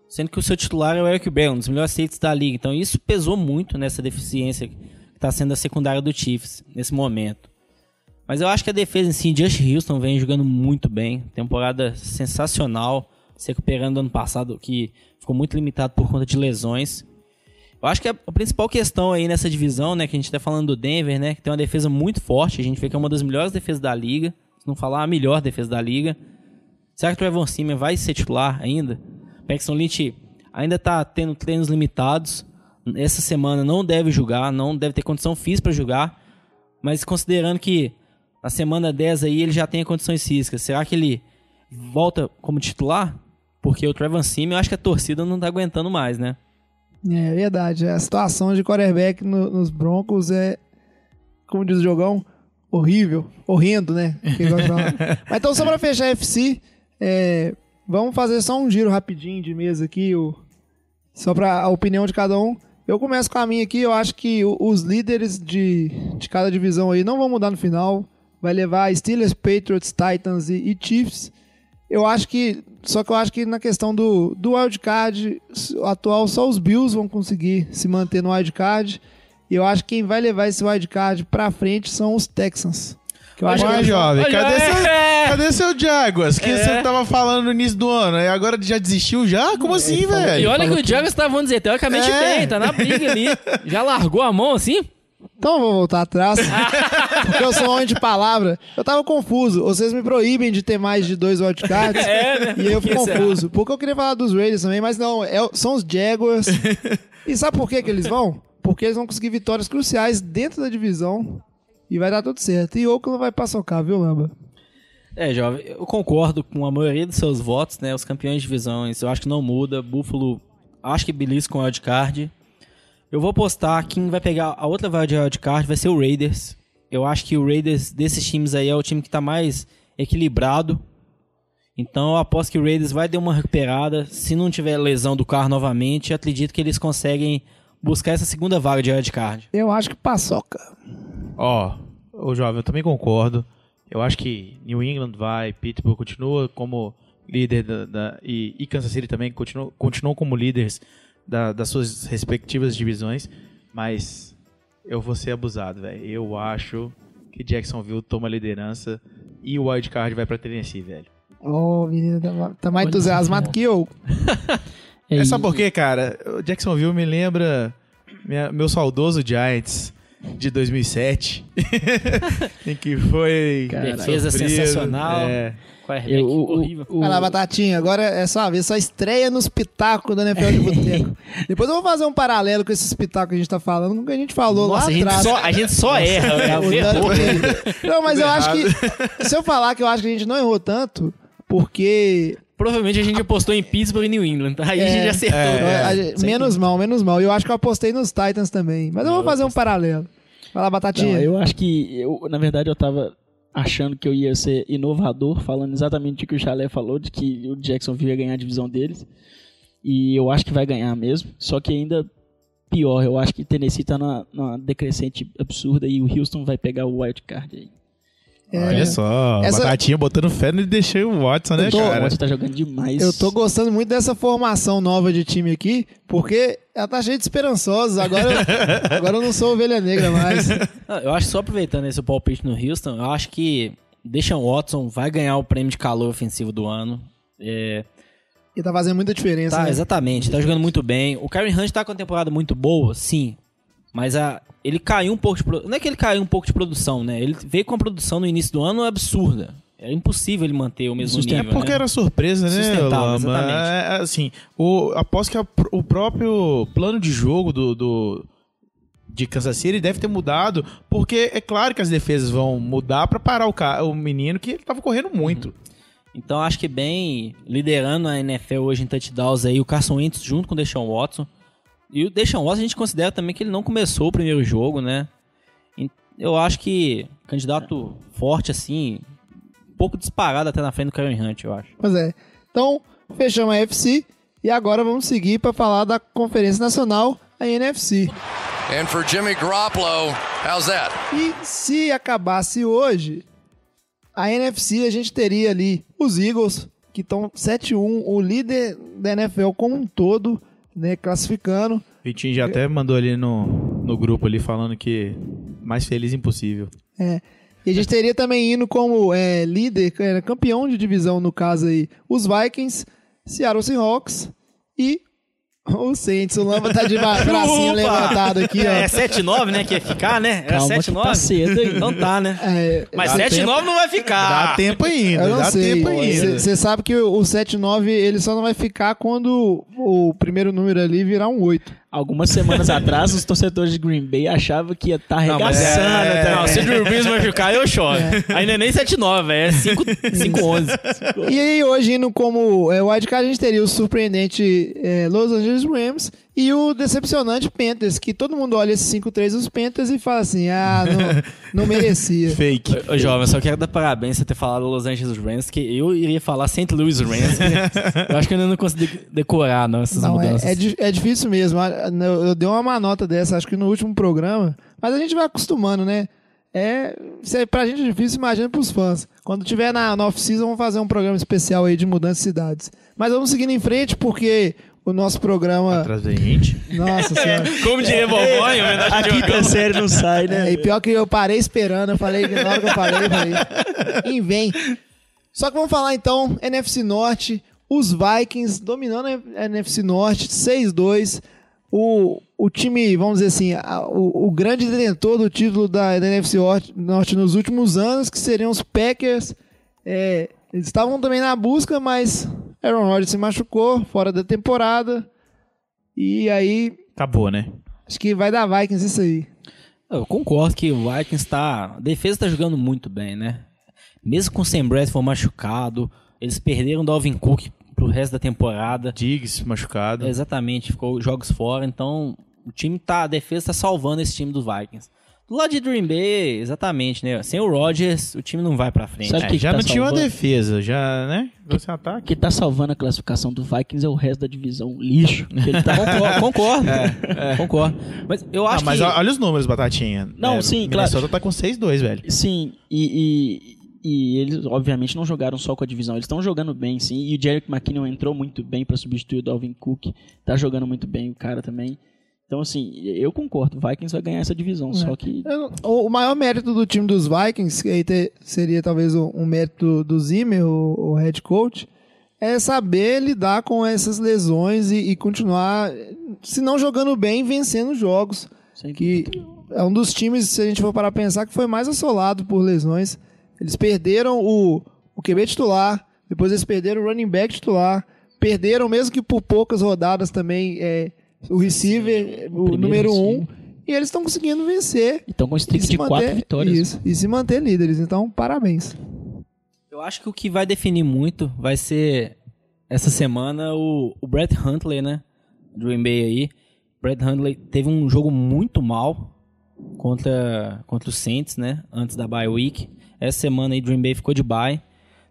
sendo que o seu titular é o Eric Berry, um dos melhores safeties da liga. Então isso pesou muito nessa deficiência que está sendo a secundária do Chiefs nesse momento. Mas eu acho que a defesa em si, Josh Houston vem jogando muito bem. Temporada sensacional, se recuperando do ano passado, que ficou muito limitado por conta de lesões. Eu acho que a, principal questão aí nessa divisão, né, que a gente tá falando do Denver, né, que tem uma defesa muito forte, a gente vê que é uma das melhores defesas da liga, se não falar a melhor defesa da liga. Será que o Trevor Simeon vai ser titular ainda? Paxton Lynch ainda tá tendo treinos limitados. Essa semana não deve jogar, não deve ter condição física para jogar. Mas considerando que na semana 10 aí ele já tem condições físicas, será que ele volta como titular? Porque o Trevor Simeon, eu acho que a torcida não tá aguentando mais, né? É verdade. A situação de quarterback no- nos Broncos é, como diz o jogão, horrível. Horrendo, né? Mas então, só pra fechar a FC, é, vamos fazer só um giro rapidinho de mesa aqui, o, só pra a opinião de cada um. Eu começo com a minha aqui, eu acho que os líderes de, de cada divisão aí não vão mudar no final. Vai levar Steelers, Patriots, Titans e, e Chiefs. Eu acho que. Só que eu acho que na questão do, do wildcard atual, só os Bills vão conseguir se manter no wildcard. E eu acho que quem vai levar esse wildcard pra frente são os Texans. Que eu acho que Ué, eles vão- jovem, cadê, é. seu, cadê seu Jaguars? Que você tava falando no início do ano, e agora já desistiu já? Como assim, E velho? olha que o Jaguars tá, vamos dizer, teoricamente É. bem, tá na briga ali. Já largou a mão assim? Então eu vou voltar atrás. porque eu sou um homem de palavra. Eu tava confuso. Vocês me proíbem de ter mais de dois wildcards. É, né? E eu fico Por que confuso. Porque eu queria falar dos Raiders também, mas não, é- são os Jaguars. e sabe por que, que eles vão? Porque eles vão conseguir vitórias cruciais dentro da divisão. E vai dar tudo certo. E Oakland vai paçocar, viu, Lamba? É, jovem, eu concordo com a maioria dos seus votos, né? Os campeões de divisões, eu acho que não muda. Buffalo, acho que belisca com o wildcard. Eu vou apostar quem vai pegar a outra vaga de wildcard vai ser o Raiders. Eu acho que o Raiders, desses times aí, é o time que tá mais equilibrado. Então eu aposto que o Raiders vai dar uma recuperada. Se não tiver lesão do carro novamente, eu acredito que eles conseguem buscar essa segunda vaga de wildcard. Eu acho que paçoca. Ó, ô jovem, eu também concordo. Eu acho que New England vai, Pittsburgh continua como líder da, da- e, e Kansas City também continua, continuam como líderes da- das suas respectivas divisões, mas eu vou ser abusado, velho. Eu acho que Jacksonville toma a liderança e o wildcard vai pra Tennessee, velho. Ô, menino, tá, tá mais entusiasmado que eu. É só porque, cara, o Jacksonville me lembra minha- meu saudoso Giants de 2007, em que foi Defesa sofrido, sensacional. é. Quarterback Eu- o- horrível. o- Vai lá, Batatinha. Agora é só a vez, só estreia nos pitacos da NFL de Boteco. Depois eu vou fazer um paralelo com esses pitacos que a gente tá falando, com o que a gente falou Nossa, lá a gente, atrás. só, a gente só erra. né? Dani- Não, mas eu acho que. Se eu falar que eu acho que a gente não errou tanto, porque. Provavelmente a gente apostou em Pittsburgh e New England. tá? Aí a É, gente acertou. é, a gente- menos mal, menos mal. E eu acho que eu apostei nos Titans também. Mas eu vou fazer um paralelo. Vai lá, Batatinha. Não, eu acho que, eu, na verdade, eu tava achando que eu ia ser inovador, falando exatamente o que o Chalé falou, de que o Jacksonville ia ganhar a divisão deles. E eu acho que vai ganhar mesmo. Só que ainda pior, eu acho que Tennessee tá numa, numa decrescente absurda e o Houston vai pegar o wild card aí. É, Olha só, Essa- Batatinha botando fé no deixei o Watson, né, Eu tô- O cara? Watson tá jogando demais. Eu tô gostando muito dessa formação nova de time aqui, porque ela tá cheia de esperançosos. Agora, agora eu não sou ovelha negra mais. Eu acho que só aproveitando esse palpite no Houston, eu acho que Deshaun Watson vai ganhar o prêmio de calor ofensivo do ano. É, E tá fazendo muita diferença. tá, né? exatamente, tá jogando muito bem. O Karen Hunt tá com uma temporada muito boa, sim. Mas a, ele caiu um pouco de produção. Não é que ele caiu um pouco de produção, né? Ele veio com uma produção no início do ano absurda. É impossível ele manter o mesmo nível. Porque né? era surpresa, né, Sustentável, exatamente. É, assim, o, aposto que a- o próprio plano de jogo do, do- de Kansas City deve ter mudado, porque é claro que as defesas vão mudar pra parar o, o menino que ele tava correndo muito. Então acho que bem liderando a NFL hoje em touchdowns aí, o Carson Wentz junto com o Deshaun Watson. E o Deshaun Watson a gente considera também que ele não começou o primeiro jogo, né? Eu acho que candidato forte assim, um pouco disparado até na frente do Karen Hunt, eu acho. Pois é. Então, fechamos a FC e agora vamos seguir para falar da Conferência Nacional, a NFC. And for Jimmy Garoppolo, how's that? E se acabasse hoje, a NFC a gente teria ali os Eagles, que estão 7-1, o líder da NFL como um todo, né, classificando. Vitinho já até mandou ali no, no grupo ali falando que mais feliz impossível. É. E a gente teria também indo como é, líder, é, campeão de divisão, no caso aí, os Vikings, Seattle Seahawks e o Saints. O Lamba tá de bracinho Opa! levantado aqui, ó. É 7-9, né? Que ia ficar, né? Era Calma que 7-9? tá cedo aí. Então tá, né? É, Mas Dá 7-9 não vai ficar. Dá tempo ainda, eu não dá sei. tempo ainda. Você sabe que o, o 7-9 ele só não vai ficar quando o primeiro número ali virar um 8. Algumas semanas atrás, os torcedores de Green Bay achavam que ia estar Não, mas é- arregaçando. tá? Não, se o Drew Brees machucar, eu choro. Ainda nem 7-9, velho. É 5-11. E aí, hoje, indo como é, wildcard, a gente teria o surpreendente é, Los Angeles Rams e o decepcionante Panthers, que todo mundo olha esse 5-3 dos Panthers e fala assim, ah, não, não merecia. Fake. Ô, jovem, eu só quero dar parabéns por ter falado Los Angeles Rams, que eu iria falar St. Louis Rams. eu acho que eu ainda não consegui decorar, não, essas Não, é, mudanças. é, di- é difícil mesmo. Ah, Eu, eu dei uma nota dessa, acho que no último programa, mas a gente vai acostumando, né? É, isso é, pra gente é difícil, imagina pros fãs. Quando tiver na, na off-season, vamos fazer um programa especial aí de mudança de cidades. Mas vamos seguindo em frente, porque o nosso programa. Atrás da gente. Nossa senhora. Como diria vovó, em homenagem A quinta série não sai, né? É, e pior que eu parei esperando, eu falei, na hora que eu parei, eu falei, e vem. Só que vamos falar então, NFC Norte, os Vikings dominando a NFC Norte, 6-2. O, o time, vamos dizer assim, a- o, o grande detentor do título da, da NFC Norte, Norte nos últimos anos, que seriam os Packers. É, eles estavam também na busca, mas Aaron Rodgers se machucou fora da temporada. E aí, Acabou, né? acho que vai dar Vikings isso aí. Eu concordo que o Vikings tá. A defesa tá jogando muito bem, né? Mesmo com o Sam Bradford machucado, eles perderam o Dalvin Cook pro resto da temporada. Diggs machucado. Exatamente, ficou jogos fora, então o time tá. A defesa tá salvando esse time dos Vikings. Do lado de Green Bay, exatamente, né? Sem o Rodgers, o time não vai pra frente. Sabe É, que já tá não tinha uma salvando? defesa, já, né? Você O ataque. que tá salvando a classificação do Vikings é o resto da divisão lixo. Que ele tá Concordo, concordo. Concordo. Mas eu Ah, acho mas que. olha os números, Batatinha. Não, sim, claro. Minnesota tá com 6-2, velho. Sim, e, e, e eles obviamente não jogaram só com a divisão, eles estão jogando bem, sim. E o Jerick McKinnon entrou muito bem pra substituir o Dalvin Cook, tá jogando muito bem o cara também. Então, assim, eu concordo, o Vikings vai ganhar essa divisão, só que. O maior mérito do time dos Vikings, que aí te- seria talvez um, mérito do Zimmer, o, o head coach, é saber lidar com essas lesões e, e continuar, se não jogando bem, vencendo jogos. Sem Que é um dos times, se a gente for parar pra pensar, que foi mais assolado por lesões. Eles perderam o, o QB titular, depois eles perderam o running back titular, perderam, mesmo que por poucas rodadas também, é, o receiver, o, primeiro número um, receiver. e eles estão conseguindo vencer. Então, com um E streak se de manter- quatro vitórias. Isso, e se manter líderes. Então, parabéns. Eu acho que o que vai definir muito vai ser essa semana o, o Brett Huntley, né? Do Bay aí. Brett Huntley teve um jogo muito mal contra, contra o Saints, né? Antes da bye week. Essa semana aí o Green Bay ficou de bye.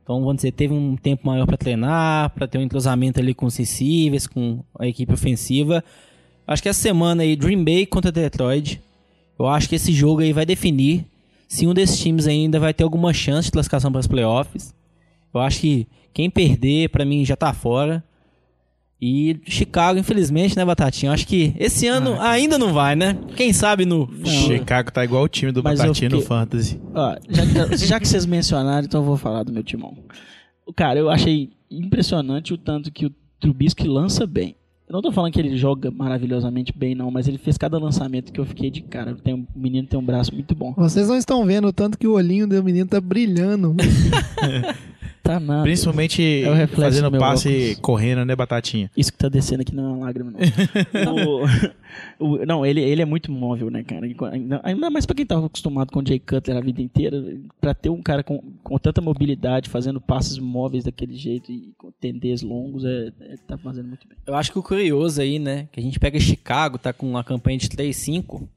Então, vamos dizer, teve um tempo maior para treinar, para ter um entrosamento ali com os receivers, com a equipe ofensiva. Acho que essa semana aí, Green Bay contra Detroit, eu acho que esse jogo aí vai definir se um desses times ainda vai ter alguma chance de classificação para as playoffs. Eu acho que quem perder, pra mim, já tá fora. E Chicago, infelizmente, né, Batatinha? Eu acho que esse ano ainda não vai, né? Quem sabe no. Chicago tá igual o time do Mas Batatinha no fiquei- Fantasy. Ó, já, que, já que vocês mencionaram, então eu vou falar do meu timão. Cara, eu achei impressionante o tanto que o Trubisky lança bem. Eu não tô falando que ele joga maravilhosamente bem, não, mas ele fez cada lançamento que eu fiquei de cara. Tem, um- o menino tem um braço muito bom. Vocês não estão vendo o tanto que o olhinho do menino tá brilhando. Tá nada. Principalmente É fazendo passe óculos. correndo, né, Batatinha? Isso que tá descendo aqui não é uma lágrima, não. O- o- não, ele, ele é muito móvel, né, cara? Ainda, ainda mais pra quem tava acostumado com o Jay Cutler a vida inteira, pra ter um cara com, com tanta mobilidade, fazendo passes móveis daquele jeito e com tendês longos, é, é- tá fazendo muito bem. Eu acho que o curioso aí, né? Que a gente pega Chicago, tá com uma campanha de 3-5.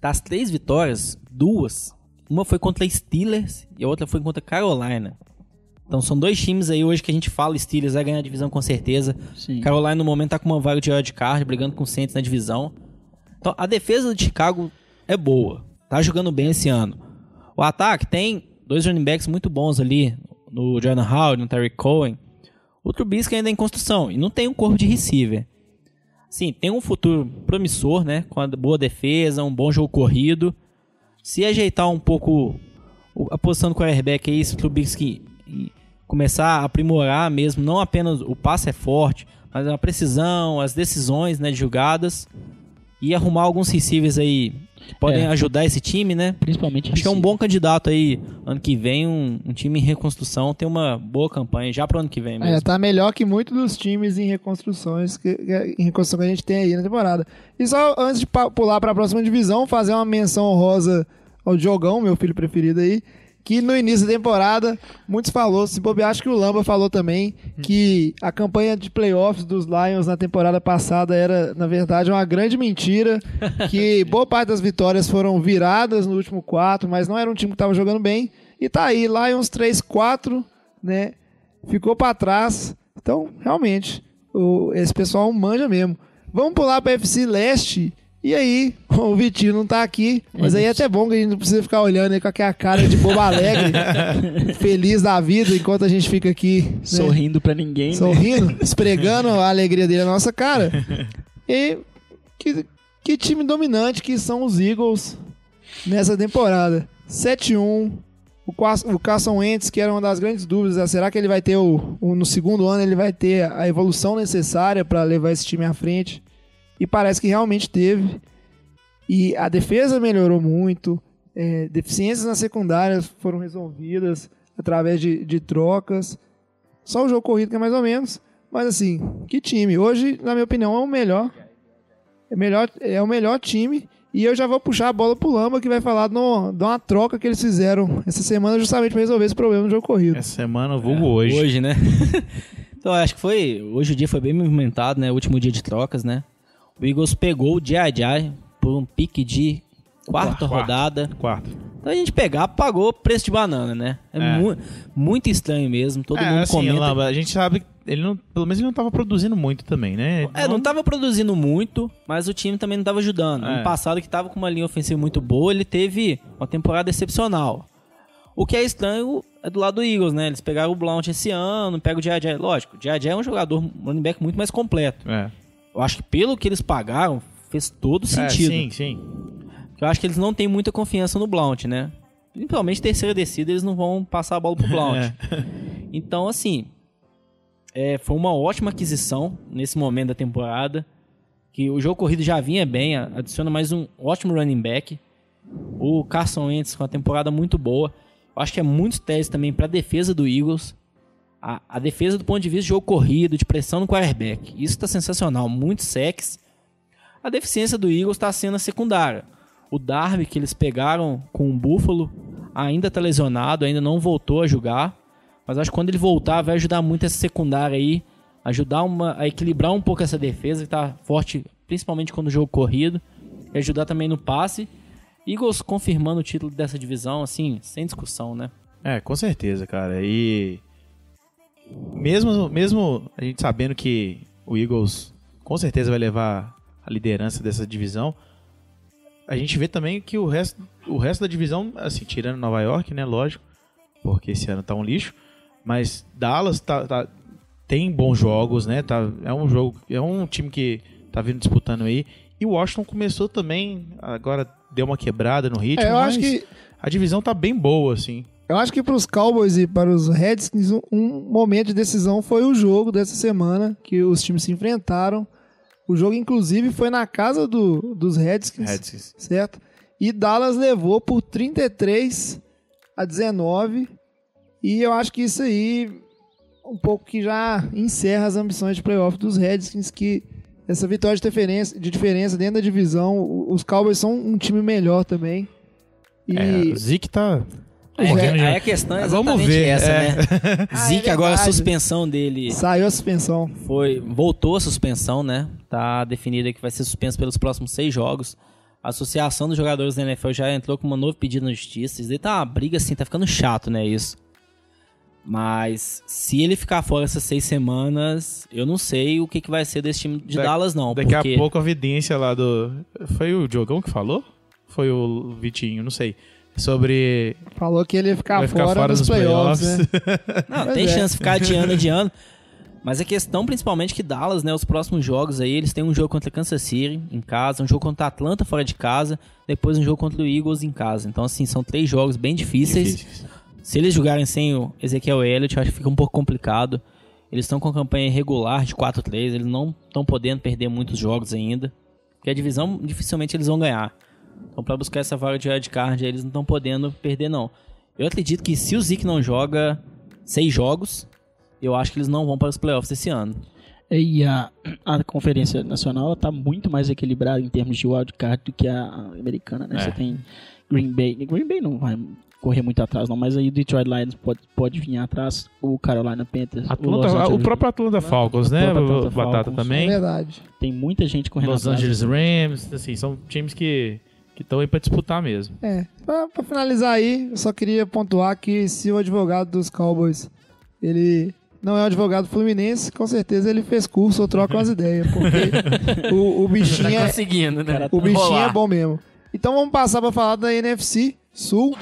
Das três vitórias, duas. Uma foi contra Steelers e a outra foi contra Carolina. Então são dois times aí hoje que a gente fala, Steelers vai ganhar a divisão com certeza. Sim. Carolina no momento tá com uma vaga de wild card, brigando com o Saints na divisão. Então, a defesa de Chicago é boa. Tá jogando bem esse ano. O ataque tem dois running backs muito bons ali, no Jordan Howard, no Terry Cohen. O Trubisky ainda é em construção e não tem um corpo de receiver. Sim, tem um futuro promissor, né? Com a boa defesa, um bom jogo corrido. Se ajeitar um pouco a posição do quarterback aí, se o Trubisky começar a aprimorar mesmo, não apenas o passe é forte, mas a precisão, as decisões né, de jogadas e arrumar alguns receivers aí que podem É. ajudar esse time, né? Principalmente Acho que é um bom candidato aí, ano que vem, um, um time em reconstrução, tem uma boa campanha já pro ano que vem mesmo. É, tá melhor que muitos dos times em reconstruções que, que- em reconstrução que a gente tem aí na temporada. E só antes de pular para a próxima divisão, fazer uma menção honrosa ao Diogão, meu filho preferido aí, que no início da temporada, muitos falou, se bobear, acho que o Lamba falou também, que a campanha de playoffs dos Lions na temporada passada era, na verdade, uma grande mentira, que boa parte das vitórias foram viradas no último quarto, mas não era um time que estava jogando bem. E tá aí, Lions 3-4, né? ficou pra trás. Então, realmente, o- esse pessoal manja mesmo. Vamos pular pra FC Leste. E aí, o Vitinho não tá aqui, mas aí é até bom que a gente não precisa ficar olhando aí com aquela cara de bobo alegre, feliz da vida, enquanto a gente fica aqui né, Sorrindo pra ninguém. né? sorrindo, esfregando a alegria dele na nossa cara. E que, que time dominante que são os Eagles nessa temporada. 7-1. O, o Carson Wentz, que era uma das grandes dúvidas, é, será que ele vai ter o, o- no segundo ano ele vai ter a evolução necessária para levar esse time à frente? E parece que realmente teve. E a defesa melhorou muito. é, deficiências na secundária foram resolvidas através de, de trocas. Só o jogo corrido que é mais ou menos. Mas assim, que time. Hoje, na minha opinião, é o melhor. É, melhor, é o melhor time. E eu já vou puxar a bola pro Lamba, que vai falar de uma, de uma troca que eles fizeram essa semana justamente para resolver esse problema no jogo corrido. Essa semana, vulgo hoje. Hoje, né? então, acho que foi. Hoje o dia foi bem movimentado, né? Último dia de trocas, né? O Eagles pegou o J.I.J. por um pique de quarta Quarto. rodada. Quarto. Então a gente pegar, pagou preço de banana, né? É, É. mu- muito estranho mesmo. Todo é, mundo assim, comenta. Lamba, a gente sabe que ele não, pelo menos ele não tava produzindo muito também, né? É, não tava produzindo muito, mas o time também não tava ajudando. É. No passado, que tava com uma linha ofensiva muito boa, ele teve uma temporada excepcional. O que é estranho é do lado do Eagles, né? Eles pegaram o Blount esse ano, pegam o J.J. Lógico, o J.J. é um jogador, um running back muito mais completo. É. Eu acho que pelo que eles pagaram, fez todo É, sentido. sim, sim. Eu acho que eles não têm muita confiança no Blount, né? Principalmente terceira descida, eles não vão passar a bola pro Blount. É. Então, assim, é, foi uma ótima aquisição nesse momento da temporada. Que o jogo corrido já vinha bem, adiciona mais um ótimo running back. O Carson Wentz com uma temporada muito boa. Eu acho que é muito teste também para a defesa do Eagles. A, a defesa do ponto de vista de jogo corrido, de pressão no quarterback. Isso está sensacional. Muito sacks. A deficiência do Eagles está sendo a secundária. O Darby que eles pegaram com o Buffalo ainda está lesionado, ainda não voltou a jogar. Mas acho que quando ele voltar vai ajudar muito essa secundária aí. Ajudar uma, a equilibrar um pouco essa defesa que está forte, principalmente quando o jogo corrido. E ajudar também no passe. Eagles confirmando o título dessa divisão, assim, sem discussão, né? É, com certeza, cara. E mesmo, mesmo a gente sabendo que o Eagles com certeza vai levar a liderança dessa divisão, a gente vê também que o resto, o resto da divisão, assim, tirando Nova York, né, lógico, porque esse ano tá um lixo, mas Dallas tá, tá- tem bons jogos, né? Tá, é um jogo, é um time que tá vindo disputando aí. E o Washington começou também, agora deu uma quebrada no ritmo, É, eu acho que a divisão tá bem boa, assim. Eu acho que para os Cowboys e para os Redskins, um- momento de decisão foi o jogo dessa semana, que os times se enfrentaram. O jogo, inclusive, foi na casa do, dos Redskins, Redskins. certo? E Dallas levou por 33 a 19. E eu acho que isso aí um pouco que já encerra as ambições de playoff dos Redskins, que essa vitória de diferença, de diferença dentro da divisão, os Cowboys são um time melhor também. E É, o Zeke tá. Aí, correndo aí a questão é Vamos exatamente ver, essa, é. né? Zeke é agora a suspensão dele saiu a suspensão. foi voltou a suspensão, né? Tá definida que vai ser suspenso pelos próximos seis jogos. A Associação dos Jogadores da NFL já entrou com uma novo pedido na justiça. Isso daí tá uma briga assim, tá ficando chato, né? Isso. Mas se ele ficar fora essas seis semanas, eu não sei o que, que vai ser desse time de Da- Dallas, não. Daqui porque... a pouco a evidência lá do. Foi o Diogão que falou? Foi o Vitinho, não sei. Sobre. Falou que ele ia ficar, ficar fora, fora dos dos playoffs, playoffs. né? Não, Pois tem é. chance de ficar adiando, adiando. Mas a questão, principalmente, que Dallas, né, os próximos jogos aí, eles têm um jogo contra Kansas City em casa, um jogo contra Atlanta fora de casa, depois um jogo contra o Eagles em casa. Então, assim, são três jogos bem difíceis. Difíceis. Se eles jogarem sem o Ezequiel Elliott, eu acho que fica um pouco complicado. Eles estão com campanha irregular de 4-3, eles não estão podendo perder muitos jogos ainda. Porque a divisão, dificilmente eles vão ganhar. Então, pra buscar essa vaga de wildcard, eles não estão podendo perder, não. Eu acredito que se o Zeke não joga seis jogos, eu acho que eles não vão para os playoffs esse ano. E a, a Conferência Nacional está muito mais equilibrada em termos de wildcard do que a americana, né? É. Você tem Green Bay. Green Bay não vai correr muito atrás, não, mas aí o Detroit Lions pode, pode vir atrás, o Carolina Panthers, o, Los Atlanta, o Angeles- próprio Atlanta Falcons, né? Atlanta O Batata Falcons. É também. verdade. Tem muita gente correndo Los atrás. Angeles Rams, assim, são times que estão aí pra disputar mesmo. É, pra, pra finalizar aí, eu só queria pontuar que se o advogado dos Cowboys, ele não é um advogado fluminense, com certeza ele fez curso ou troca umas ideias, porque o, o bichinho, é, conseguindo, né? o bichinho é bom mesmo. Então vamos passar pra falar da NFC Sul.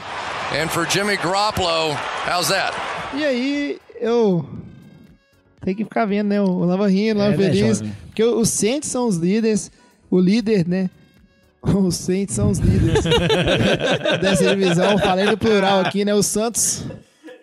And for Jimmy Garoppolo, how's that? E aí, eu tenho que ficar vendo, né? O Lava rindo, o Lava É, né, feliz. jovem? porque os Saints são os líderes. O líder, né? Os Saints são os líderes dessa divisão. Falei no plural aqui, né? Os Santos.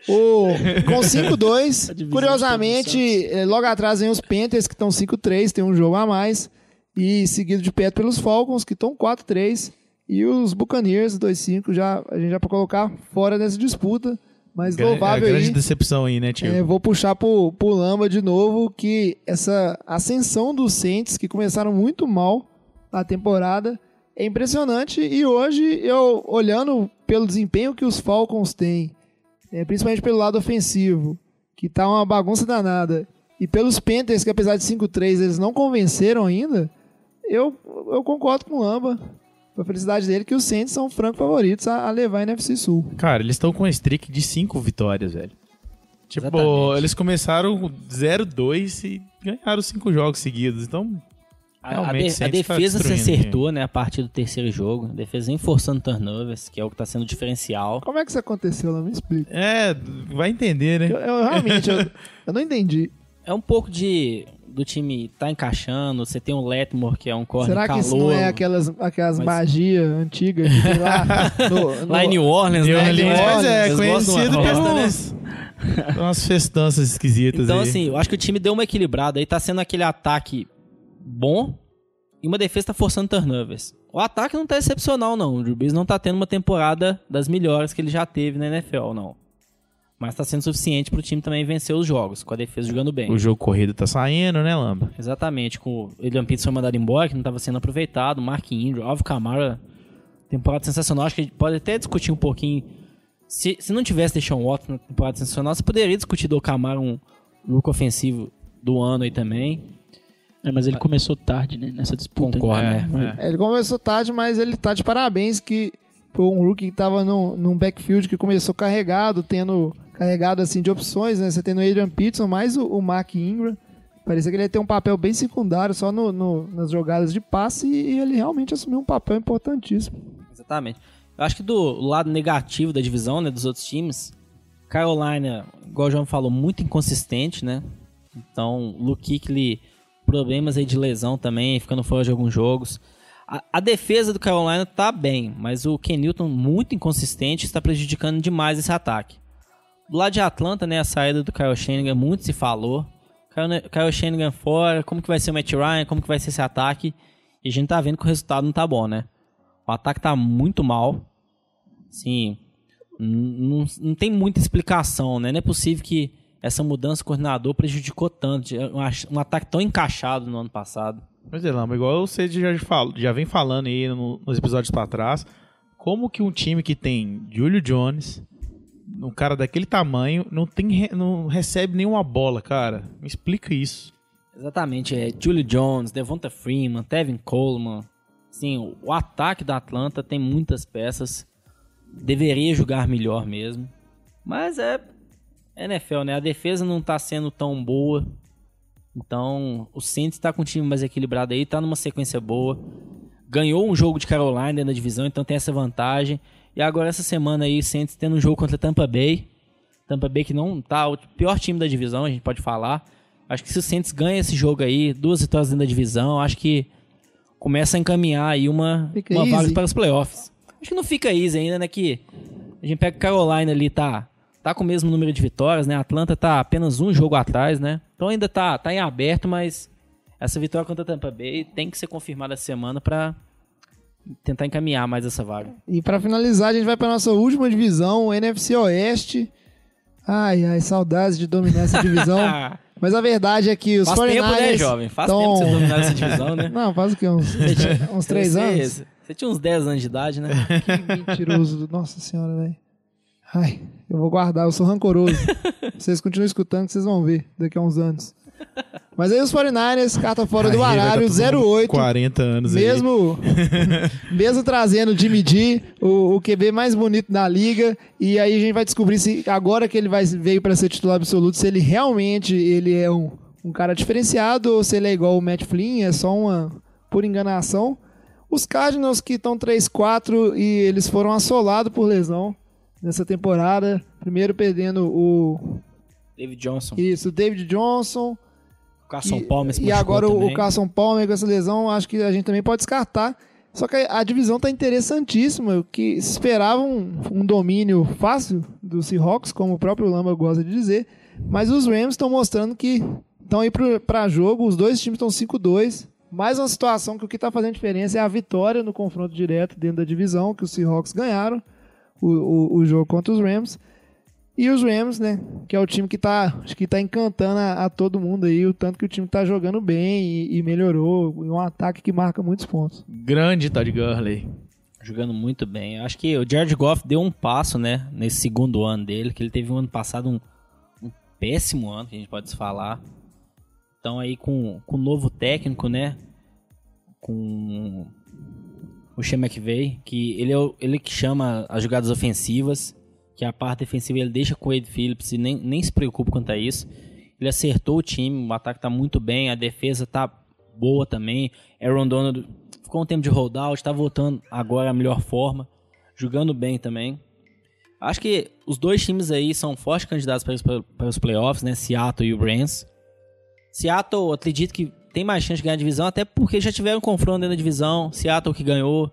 O, com 5-2. divisão Curiosamente, eh, logo atrás vem os Panthers, que estão 5-3, tem um jogo a mais. E seguido de perto pelos Falcons, que estão 4-3. E os Buccaneers, 2-5, já, a gente já pode colocar fora dessa disputa. Mas louvável é, grande aí. decepção aí, né, tio? É, vou puxar pro, pro Lamba de novo que essa ascensão dos Saints, que começaram muito mal a temporada, é impressionante. E hoje, eu olhando pelo desempenho que os Falcons têm, é, principalmente pelo lado ofensivo, que tá uma bagunça danada, e pelos Panthers, que apesar de 5-3 eles não convenceram ainda, eu, eu concordo com o Lamba. Com a felicidade dele, que os Saints são franco favoritos a, a levar a NFC Sul. Cara, eles estão com uma streak de 5 vitórias, velho. Tipo, Exatamente. eles começaram 0-2 e ganharam 5 jogos seguidos. Então, A, a de- a tá defesa se acertou, né, a partir do terceiro jogo. A defesa vem forçando turnovers, que é o que tá sendo diferencial. Como é que isso aconteceu? Não me explica. é, vai entender, né? Eu, eu realmente, eu, eu não entendi. É um pouco de do time tá encaixando, você tem o Letmore, que é um corre Será que calor. isso não é aquelas, aquelas Mas- magias antigas que tem lá no, no- Lá em New Orleans, New né? Orleans, que mas é, de conhecido né? umas, umas festanças esquisitas Então, aí. assim, eu acho que o time deu uma equilibrada aí, tá sendo aquele ataque bom e uma defesa tá forçando turnovers. O ataque não tá excepcional, não. O Drew Brees não tá tendo uma temporada das melhores que ele já teve na NFL, não. Mas tá sendo suficiente pro time também vencer os jogos, com a defesa jogando bem. O jogo corrido tá saindo, né, Lamba? Exatamente, com o Adrian Pitts foi mandado embora, que não estava sendo aproveitado, Mark Ingram, Alvin Kamara, temporada sensacional, acho que a gente pode até discutir um pouquinho, se, se não tivesse Deshaun Watson na temporada sensacional, você poderia discutir do Kamara um look ofensivo do ano aí também, É, mas ele começou tarde, né? Nessa disputa. concordo, né? né? Ele começou tarde, mas ele tá de parabéns que foi um rookie que tava num, num backfield que começou carregado, tendo carregado assim de opções, né? Você tem o Adrian Peterson, mais o, o Mark Ingram. Parecia que ele ia ter um papel bem secundário só no, no- nas jogadas de passe e ele realmente assumiu um papel importantíssimo. Exatamente. Eu acho que do lado negativo da divisão, né, dos outros times, Carolina, igual o João falou, muito inconsistente, né? Então, Luke Kuechly, problemas aí de lesão também, ficando fora de alguns jogos. A, a defesa do Carolina tá bem, mas o Ken Newton muito inconsistente está prejudicando demais esse ataque. Do lado de Atlanta, né, a saída do Kyle Shanahan, muito se falou. Kyle, Kyle Shanahan fora, como que vai ser o Matt Ryan, como que vai ser esse ataque. E a gente tá vendo que o resultado não tá bom, né? O ataque tá muito mal. Sim, não, não tem muita explicação, né? Não é possível que essa mudança de coordenador prejudicou tanto. Um, um ataque tão encaixado no ano passado. Mas é, Lamba, igual você já, fala, já vem falando aí no- nos episódios pra trás, como que um time que tem Julio Jones, um cara daquele tamanho, não, tem, não recebe nenhuma bola, cara? Me explica isso. Exatamente, é Julio Jones, Devonta Freeman, Tevin Coleman. Sim, o ataque da Atlanta tem muitas peças. Deveria jogar melhor mesmo. Mas é NFL, né? A defesa não tá sendo tão boa. Então, o Saints tá com um time mais equilibrado aí, tá numa sequência boa. Ganhou um jogo de Carolina na divisão, então tem essa vantagem. E agora essa semana aí, o Saints tendo um jogo contra Tampa Bay. Tampa Bay que não tá o pior time da divisão, a gente pode falar. Acho que se o Saints ganha esse jogo aí, duas vitórias dentro da divisão, acho que começa a encaminhar aí uma, Fica uma vaga para os playoffs. Acho que não fica easy ainda, né? Que a gente pega Carolina ali, tá, tá com o mesmo número de vitórias, né? Atlanta tá apenas um jogo atrás, né? Então ainda tá, tá em aberto, mas essa vitória contra a Tampa Bay tem que ser confirmada essa semana para tentar encaminhar mais essa vaga. E pra finalizar, a gente vai pra nossa última divisão, o NFC Oeste. Ai, ai, saudades de dominar essa divisão. Mas a verdade é que os Faz 49ers tempo, né, jovem? Faz tão- tempo que você dominar essa divisão, né? Não, faz o quê? Uns, uns três anos? Você tinha uns 10 anos de idade, né? Que mentiroso. Nossa senhora, velho. Ai, eu vou guardar, eu sou rancoroso. vocês continuam escutando que vocês vão ver daqui a uns anos. Mas aí os 49ers, carta fora do baralho, tá todo mundo 08. 40 anos aí. Mesmo, mesmo trazendo o Jimmy G, o, o QB mais bonito da liga, e aí a gente vai descobrir se agora que ele vai, veio para ser titular absoluto, se ele realmente ele é um, um cara diferenciado ou se ele é igual o Matt Flynn, é só uma por enganação. Os Cardinals que estão 3-4 e eles foram assolados por lesão nessa temporada. Primeiro perdendo o David Johnson. isso, o David Johnson, O Carson e, Palmer e agora o, também. o Carson Palmer com essa lesão, acho que a gente também pode descartar. Só que a, divisão tá interessantíssima, o que se esperava um, um domínio fácil do Seahawks, como o próprio Lamba gosta de dizer, mas os Rams estão mostrando que estão aí para jogo, os dois times estão 5-2. Mais uma situação que o que está fazendo diferença é a vitória no confronto direto dentro da divisão, que os Seahawks ganharam o, o, o jogo contra os Rams. E os Rams, né? Que é o time que tá, acho que tá encantando a, a todo mundo aí, o tanto que o time tá jogando bem e, e melhorou. E um ataque que marca muitos pontos. Grande Todd Gurley. Jogando muito bem. Acho que o Jared Goff deu um passo, né? Nesse segundo ano dele, que ele teve um ano passado um, um péssimo ano, que a gente pode se falar. Então aí com, com o novo técnico, né? Com o Sean McVay, que ele é o- ele que chama as jogadas ofensivas, que a parte defensiva ele deixa com o Wade Phillips e nem, nem se preocupa quanto a isso. Ele acertou o time, o ataque tá muito bem, a defesa tá boa também. Aaron Donald ficou um tempo de holdout, tá voltando agora à melhor forma, jogando bem também. Acho que os dois times aí são fortes candidatos para os, para os playoffs, né? Seattle e o Rams. Seattle, acredito que tem mais chance de ganhar a divisão, até porque já tiveram um confronto dentro da divisão. Seattle que ganhou.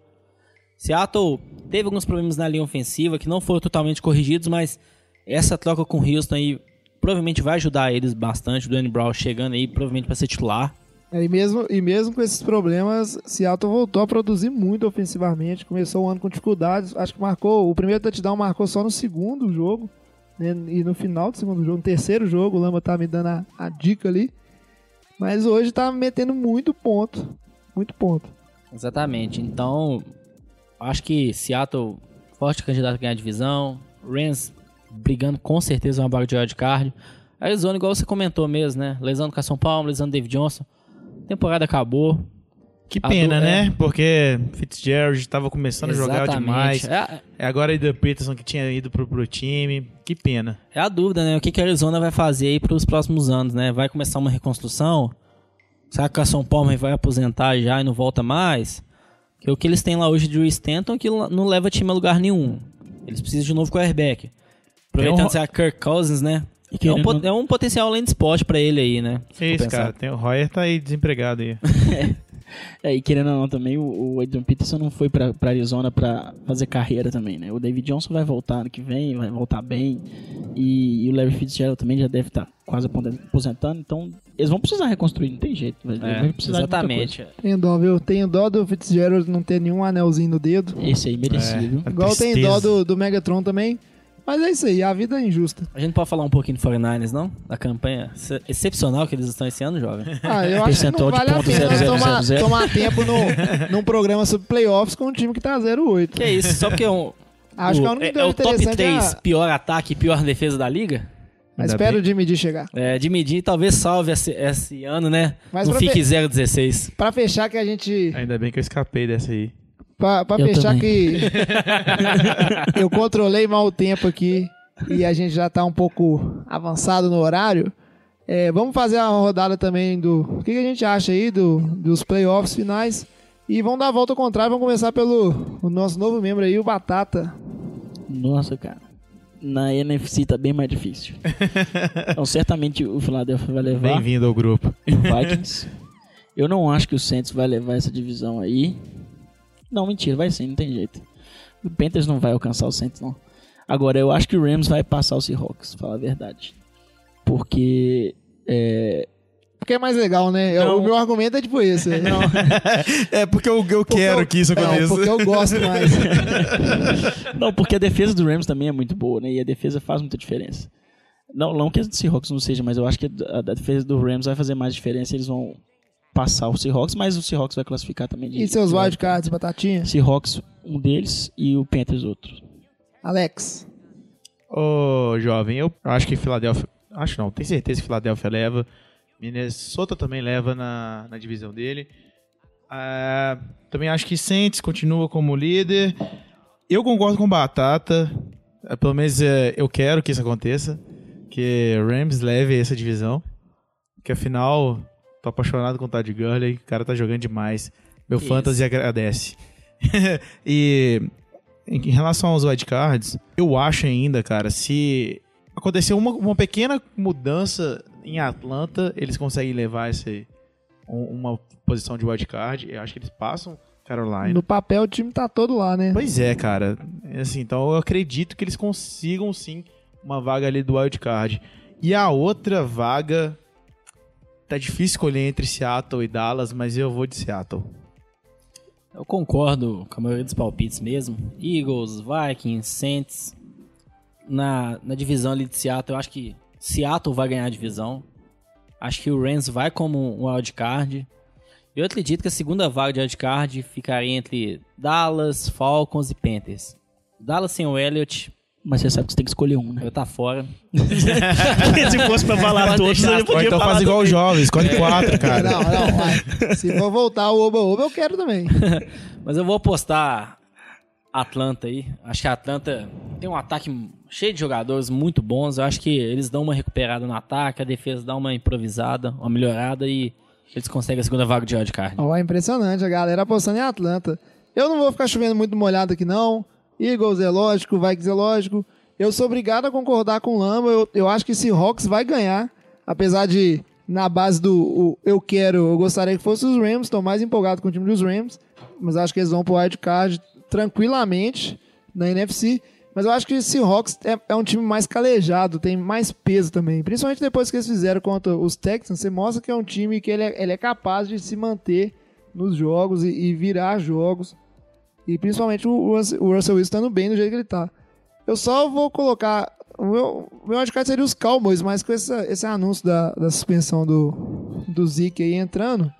Seattle teve alguns problemas na linha ofensiva que não foram totalmente corrigidos, mas essa troca com o Houston aí provavelmente vai ajudar eles bastante. O Danny Brown chegando aí, provavelmente para ser titular. É, E mesmo, e mesmo com esses problemas, Seattle voltou a produzir muito ofensivamente. Começou o ano com dificuldades. Acho que marcou. O primeiro touchdown marcou só no segundo jogo. né, E no final do segundo jogo, no terceiro jogo, o Lamba tá me dando a, a dica ali. Mas hoje tá metendo muito ponto. Muito ponto. Exatamente. Então, acho que Seattle forte candidato a ganhar a divisão. Rams brigando com certeza uma vaga de wild card. Arizona, igual você comentou mesmo, né? Lesão do Carson Palmer, lesão David Johnson. temporada acabou. Que A pena, do- né? Porque Fitzgerald estava começando a jogar Exatamente. demais. É, É agora Aidan Peterson que tinha ido pro, pro time. Que pena. é a dúvida, né? O que, que a Arizona vai fazer aí para os próximos anos, né? Vai começar uma reconstrução? Será que o Carson Palmer vai aposentar já e não volta mais? Porque o que eles têm lá hoje de Drew Stanton é que não leva time a lugar nenhum. Eles precisam de um novo quarterback. Aproveitando um- que é a Kirk Cousins, né? É um, pot- é um potencial além de esporte pra ele aí, né? É isso, cara. Tem, o Royer tá aí desempregado aí. É, e querendo ou não também, o, o Adrian Peterson não foi pra, pra Arizona pra fazer carreira também, né? O David Johnson vai voltar ano que vem, vai voltar bem. E, e o Larry Fitzgerald também já deve estar quase aposen- aposentando. Então, eles vão precisar reconstruir, não tem jeito. Vai, É, exatamente. Tenho dó, viu? Tenho dó do Fitzgerald não ter nenhum anelzinho no dedo. Esse aí merecia, É. Igual tem dó do, do Megatron também. Mas é isso aí, a vida é injusta. A gente pode falar um pouquinho do 49ers, não? Da campanha ex- excepcional que eles estão esse ano, jovem. Ah, eu acho que não vale a pena zero, zero, tomar, zero, zero. tomar tempo no, num programa sobre playoffs com um time que tá 0-8. Que é isso? Só porque é um, Acho o, que a única é, é o top interessante 3 é a- pior ataque e pior defesa da liga? Mas bem. o Jimmy D chegar. É, de medir, talvez salve esse, esse ano, né? Mas não fique ver- 0-16. Pra fechar que a gente... Ainda bem que eu escapei dessa aí. Pra, pra fechar também. que... eu controlei mal o tempo aqui. e a gente já tá um pouco avançado no horário, é, vamos fazer a rodada também do. O que, que a gente acha aí do, dos playoffs finais? E vamos dar a volta ao contrário, vamos começar pelo o nosso novo membro aí, o Batata. Nossa, cara. Na NFC tá bem mais difícil. então, certamente o Philadelphia vai levar Bem-vindo ao grupo. o Vikings. Eu não acho que o Saints vai levar essa divisão aí. Não, mentira, vai sim, não tem jeito. O Panthers não vai alcançar o Saints, não. Agora, eu acho que o Rams vai passar o Seahawks, pra falar a verdade. Porque é, Porque é mais legal, né? Eu- Não. O meu argumento é tipo esse. Não, É porque eu, eu quero que isso não, aconteça. porque eu gosto mais. Não, porque a defesa do Rams também é muito boa, né? E a defesa faz muita diferença. Não, não que a do Seahawks não seja, mas eu acho que a, a defesa do Rams vai fazer mais diferença. Eles vão passar o Seahawks, mas o Seahawks vai classificar também. De, E seus de wildcards, Batatinha? Seahawks, um deles, e o Panthers, outro. Alex. Ô, jovem, eu acho que Filadélfia. Acho não, tenho certeza que Filadélfia leva. Minnesota também leva na, na divisão dele. Ah, também acho que Saints continua como líder. Eu concordo com Batata. É, Pelo menos é, eu quero que isso aconteça. Que Rams leve essa divisão. Que afinal, tô apaixonado com o Todd Gurley. O cara tá jogando demais. Meu Isso. fantasy agradece. e em relação aos wildcards, eu acho ainda, cara, se acontecer uma, uma pequena mudança em Atlanta, eles conseguem levar esse, um- uma posição de wildcard. Eu acho que eles passam Carolina. No papel o time tá todo lá, né? Pois é, cara. É Assim, então eu acredito que eles consigam sim uma vaga ali do wildcard. E a outra vaga tá difícil escolher entre Seattle e Dallas, mas eu vou de Seattle. Eu concordo com a maioria dos palpites mesmo. Eagles, Vikings, Saints. Na, na divisão ali de Seattle, eu acho que Seattle vai ganhar a divisão. Acho que o Rams vai como um wildcard. Eu acredito que a segunda vaga de wildcard ficaria entre Dallas, Falcons e Panthers. Dallas sem o Elliott, Mas você sabe que você tem que escolher um, né? eu tá fora. Se fosse pra falar todos, Ou podia então falar faz igual os jovens, escolhe quatro, cara. Não, não, vai. Se for voltar o Oba-Oba, eu quero também. Mas eu vou apostar Atlanta aí. Acho que a Atlanta tem um ataque cheio de jogadores muito bons. Eu acho que eles dão uma recuperada no ataque, a defesa dá uma improvisada, uma melhorada e eles conseguem a segunda vaga de wildcard. Ó, é impressionante, a galera apostando em Atlanta. Eu não vou ficar chovendo muito molhado aqui, não. Eagles é lógico, Vikings é lógico. Eu sou obrigado a concordar com o Lamba. Eu, eu acho que esse Hawks vai ganhar. Apesar de, na base do o eu quero, eu gostaria que fosse os Rams. Estou mais empolgado com o time dos Rams. Mas acho que eles vão pro wildcard tranquilamente na NFC. Mas eu acho que esse Hawks é, é um time mais calejado, tem mais peso também. Principalmente depois que eles fizeram contra os Texans, você mostra que é um time que ele é, ele é capaz de se manter nos jogos e, e virar jogos. E principalmente o, Russell- o Russell Wilson estando bem do jeito que ele tá. Eu só vou colocar. O meu, meu wildcard seria os Cowboys, mas com esse, esse anúncio da, da suspensão do, do Zeke aí entrando,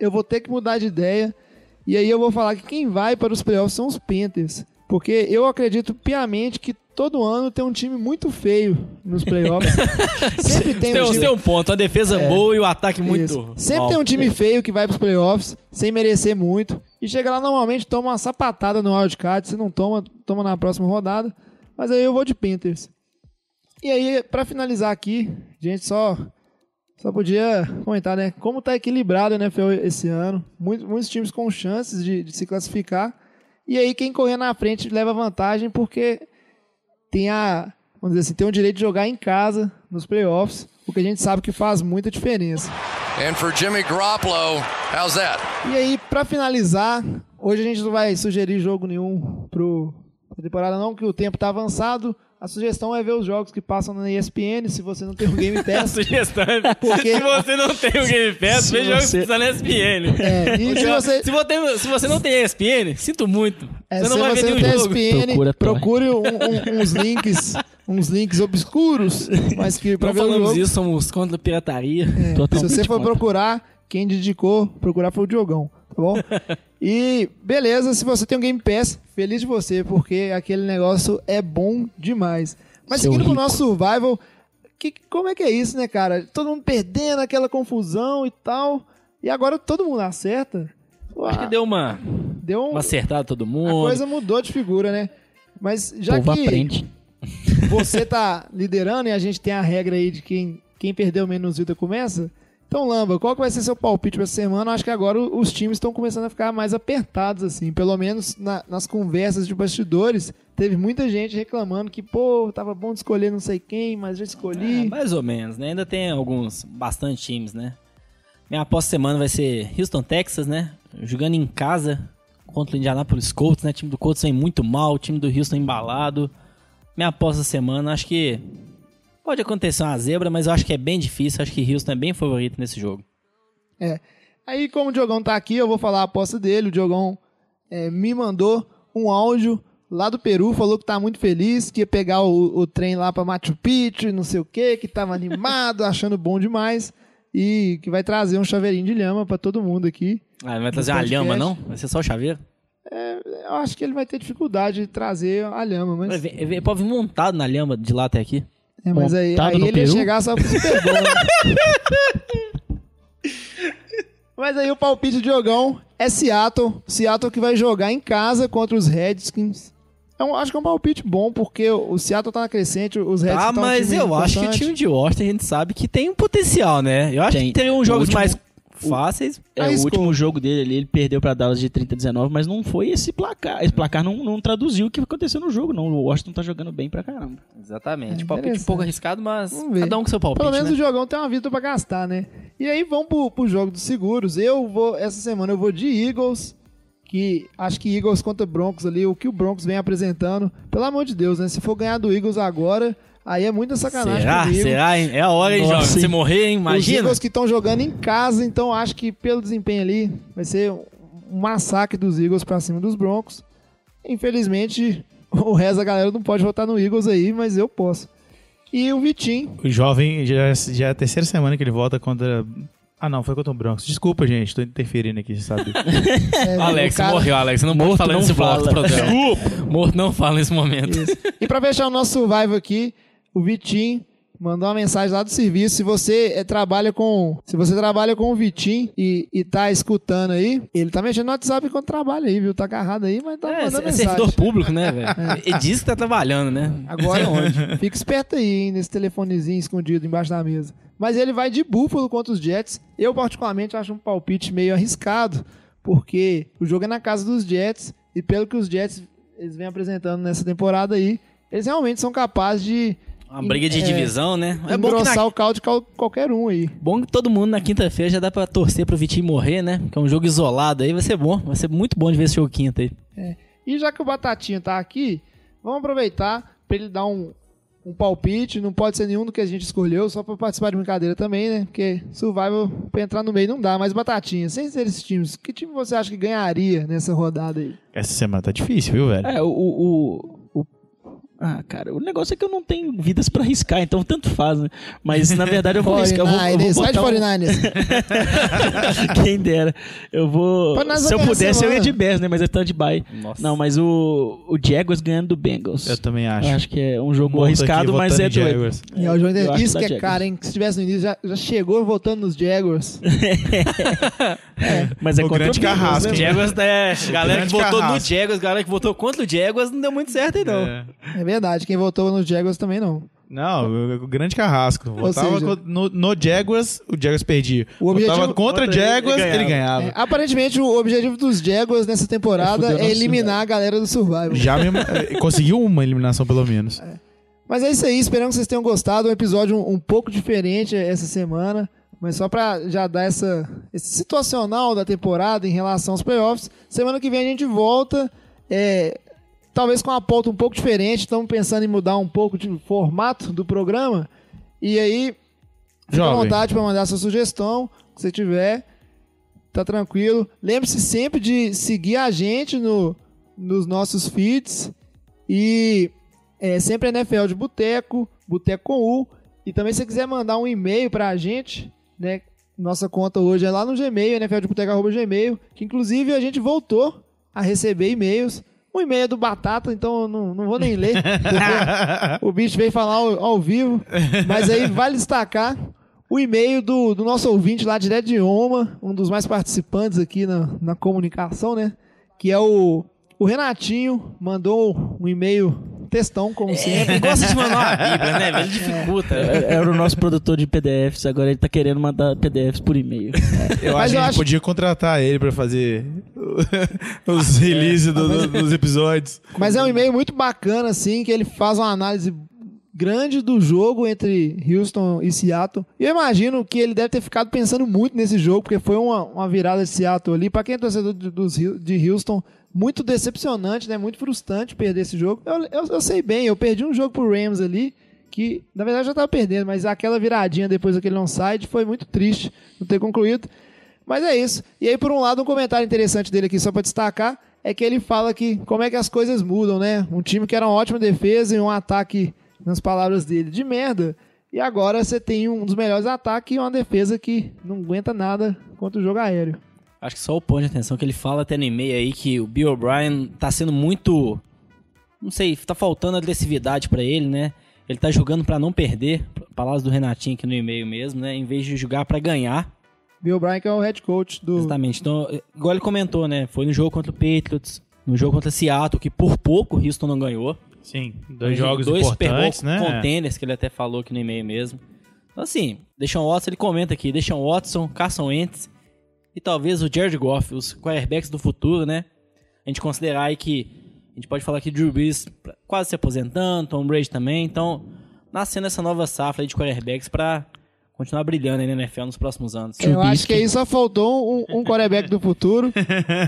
eu vou ter que mudar de ideia. E aí eu vou falar que quem vai para os playoffs são os Panthers. Porque eu acredito piamente que todo ano tem um time muito feio nos playoffs. Sempre tem Tem, um time... tem um ponto, a defesa boa e o ataque muito. Isso. Sempre mal. tem um time feio que vai pros playoffs sem merecer muito. E chega lá normalmente toma uma sapatada no wildcard. Se não toma, toma na próxima rodada. Mas aí eu vou de Panthers. E aí, pra finalizar aqui, gente, só só podia comentar, né? Como tá equilibrado a NFL esse ano. Muitos, muitos times com chances de, de se classificar. E aí, quem correr na frente leva vantagem porque tem a. Vamos dizer assim, tem o direito de jogar em casa nos playoffs, o que a gente sabe que faz muita diferença. And for Jimmy Garoppolo, how's that? E aí, pra finalizar, hoje a gente não vai sugerir jogo nenhum pro pra temporada não, que o tempo tá avançado. A sugestão é ver os jogos que passam na ESPN, se você não tem o Game A Pass. sugestão é Porque- se você não tem o Game Pass, Se veja você- jogos que está na ESPN. É, e se você, Se você, se você não tem ESPN, sinto muito. é, você não se vai ver você não nenhum tem jogo. ESPN, Procura torrent. procure um- um- uns links, uns links obscuros, mas que pra Não ver o falamos jogo. isso, somos contra a pirataria. É, se você for contra. procurar, quem dedicou, procurar foi o Diogão, tá bom? e beleza, se você tem um Game Pass, feliz de você, porque aquele negócio é bom demais. Mas Seu seguindo pro nosso survival, que, como é que é isso, né, cara? Todo mundo perdendo aquela confusão e tal. E agora todo mundo acerta. Acho que deu uma, deu um, uma acertada todo a mundo. coisa mudou de figura, né? Mas O já povo que aprende. Você tá liderando e a gente tem a regra aí de quem, quem perdeu menos vida começa. Então, Lamba, qual que vai ser seu palpite pra essa semana? Acho que agora os times estão começando a ficar mais apertados, assim. Pelo menos na- nas conversas de bastidores, teve muita gente reclamando que, pô, tava bom de escolher não sei quem, mas já É, escolhi. mais ou menos, né? Ainda tem alguns, bastante times, né? Minha aposta semana vai ser Houston, Texas, né? Jogando em casa contra o Indianapolis Colts, né? O time do Colts vem muito mal, o time do Houston embalado. Minha aposta semana, acho que pode acontecer uma zebra, mas eu acho que é bem difícil. Acho que Houston é bem favorito nesse jogo. Aí, como o Diogão tá aqui, eu vou falar a aposta dele. O Diogão é, me mandou um áudio lá do Peru, falou que tá muito feliz, que ia pegar o, o trem lá pra Machu Picchu e não sei o que, que tava animado, achando bom demais. E que vai trazer um chaveirinho de lhama pra todo mundo aqui. Ah, não vai trazer uma lhama, não? Vai ser só o chaveiro? Eu acho que ele vai ter dificuldade de trazer a lhama, mas, vir- Ele pode vir montado na lhama de lá até aqui. é, mas aí, aí ele ia Peru? chegar só pro Super Bowl. né? mas aí o palpite do Diogão é Seattle. Seattle que vai jogar em casa contra os Redskins. É um- acho que é um palpite bom, porque o Seattle tá na crescente, os Redskins Ah, tá um mas time eu acho que o importante. time de Washington a gente sabe que tem um potencial, né? Eu acho Tem. que tem uns jogos último- mais fáceis. É, o último jogo dele ali, ele perdeu pra Dallas de 30 a 19, mas não foi esse placar. Esse placar não, não traduziu o que aconteceu no jogo, não. O Washington tá jogando bem pra caramba. Exatamente. É, palpite um pouco arriscado, mas cada um com seu palpite, Pelo menos né? o jogão tem uma vida pra gastar, né? E aí vamos pro, pro jogo dos seguros. Eu vou, essa semana eu vou de Eagles, que acho que Eagles contra Broncos ali, o que o Broncos vem apresentando. Pelo amor de Deus, né? Se for ganhar do Eagles agora, aí é muita sacanagem Será? comigo. Será, hein? É a hora, hein, jovem? Você morrer, hein? Os Imagina. Eagles que estão jogando em casa, então acho que pelo desempenho ali vai ser um massacre dos Eagles pra cima dos Broncos. Infelizmente, o resto da galera não pode votar no Eagles aí, mas eu posso. E o Vitinho, O jovem já, já é a terceira semana que ele volta contra. Ah, não, foi contra o Broncos. Desculpa, gente, tô interferindo aqui, você sabe? é, Alex, cara- morreu, Alex. Não Morto falar não nesse bloco fala. do programa. Desculpa. Morto não fala nesse momento. Isso. E pra fechar o nosso survival aqui, o Vitinho mandou uma mensagem lá do serviço. Se você eh, trabalha com, se você trabalha com o Vitinho e, e tá escutando aí, ele tá mexendo no WhatsApp enquanto trabalha aí, viu? Tá agarrado aí, mas tá É, mandando é mensagem. servidor público, né, velho? E diz que tá trabalhando, né? Agora Fica esperto aí, hein, nesse telefonezinho escondido embaixo da mesa. Mas ele vai de Buffalo contra os Jets. Eu, particularmente, acho um palpite meio arriscado, porque o jogo é na casa dos Jets, e pelo que os Jets eles vêm apresentando nessa temporada aí, eles realmente são capazes de Uma briga de É, divisão, né? É bom que, engrossar na... o caldo de cal- qualquer um aí. bom que todo mundo na quinta-feira já dá pra torcer pro Vitinho morrer, né? Que é um jogo isolado aí, vai ser bom. Vai ser muito bom de ver esse jogo quinta aí. E já que o Batatinha tá aqui, vamos aproveitar para ele dar um, um palpite. Não pode ser nenhum do que a gente escolheu, só para participar de brincadeira também, né? Porque Survival, pra entrar no meio, não dá. Mas Batatinha, sem ser esses times, que time você acha que ganharia nessa rodada aí? Essa semana tá difícil, viu, velho? É, o- o- Ah, cara, o negócio é que eu não tenho vidas pra arriscar, então tanto faz, né? Mas na verdade eu vou arriscar. Eu vou, eu vou 49ers, vai de botar um- 49ers. Quem dera. Eu vou. Se eu pudesse, eu ia de Bears, né? Mas é stand by. Nossa. Não, mas o, o Jaguars ganhando do Bengals. Eu também acho. Eu acho que é um jogo Morto arriscado, aqui, mas é doido. Jaguars. E, ó, o João, Eu acho isso que é Jaguars. cara, hein? Se estivesse no início, já, já chegou votando nos Jaguars. Mas é O contra grande Bengals, carrasco, né? hein? Jaguars, é, galera que votou carrasco. no Jaguars, galera que votou contra o Jaguars, não deu muito certo aí, não. É. É verdade, quem votou nos Jaguars também não. Não, o, o grande carrasco. Votava seja- no, no Jaguars, o Jaguars perdia. O objetivo- Votava contra contra ele, Jaguars, ele ele ganhava. É, aparentemente, o objetivo dos Jaguars nessa temporada é eliminar a galera do Survival. Já mesmo, eh, conseguiu uma eliminação, pelo menos. Mas é isso aí, esperamos que vocês tenham gostado. Um episódio um, um pouco diferente essa semana. Mas só pra já dar essa, esse situacional da temporada em relação aos playoffs. Semana que vem a gente volta. é, talvez com uma pauta um pouco diferente. Estamos pensando em mudar um pouco de formato do programa. E aí, fica à vontade para mandar sua sugestão. Se você tiver, tá tranquilo. Lembre-se sempre de seguir a gente no, nos nossos feeds. E é sempre NFL de Boteco, Boteco com U. E também se você quiser mandar um e-mail pra gente, né? Nossa conta hoje é lá no Gmail, nfldeboteco.gmail, que inclusive a gente voltou a receber e-mails. O e-mail do Batata, então eu não, não vou nem ler. o bicho veio falar ao, ao vivo. Mas aí vale destacar o e-mail do, do nosso ouvinte lá direto de Oma, um dos mais participantes aqui na, na comunicação, né? Que é o, o Renatinho, mandou um e-mail textão, como sempre. Ele gosta de mandar uma bíblia, né? velho? Ele dificulta. É- Era o nosso produtor de PDFs, agora ele tá querendo mandar PDFs por e-mail. Eu Mas acho que eu a gente acho- podia contratar ele pra fazer os releases do- dos episódios. Mas é um e-mail muito bacana, assim, que ele faz uma análise grande do jogo entre Houston e Seattle. E eu imagino que ele deve ter ficado pensando muito nesse jogo, porque foi uma, uma virada de Seattle ali. Pra quem é torcedor de, de Houston, muito decepcionante, né? Muito frustrante perder esse jogo. Eu, eu, eu sei bem, eu perdi um jogo pro Rams ali, que na verdade já tava perdendo, mas aquela viradinha depois daquele onside foi muito triste não ter concluído. Mas é isso. E aí, por um lado, um comentário interessante dele aqui, só pra destacar, é que ele fala que como é que as coisas mudam, né? Um time que era uma ótima defesa e um ataque, nas palavras dele, de merda. E agora você tem um dos melhores ataques e uma defesa que não aguenta nada contra o jogo aéreo. Acho que só o ponto de atenção que ele fala até no e-mail aí que o Bill O'Brien tá sendo muito. Não sei, tá faltando agressividade pra ele, né? Ele tá jogando pra não perder. Palavras do Renatinho aqui no e-mail mesmo, né? Em vez de jogar pra ganhar. Bill Bryan, que é o head coach do. Exatamente. Então, igual ele comentou, né? Foi no jogo contra o Patriots, no jogo contra o Seattle, que por pouco o Houston não ganhou. Sim, dois jogos dois importantes, Super Bowl né? contenders que ele até falou aqui no e-mail mesmo. Então, assim, Deshaun Watson, ele comenta aqui, Deshaun Watson, Carson Wentz e talvez o Jared Goff, os quarterbacks do futuro, né? A gente considerar aí que a gente pode falar que Drew Brees quase se aposentando, Tom Brady também, então nascendo essa nova safra aí de quarterbacks pra continuar brilhando aí na NFL nos próximos anos. Eu acho que aí só faltou um, um quarterback do futuro.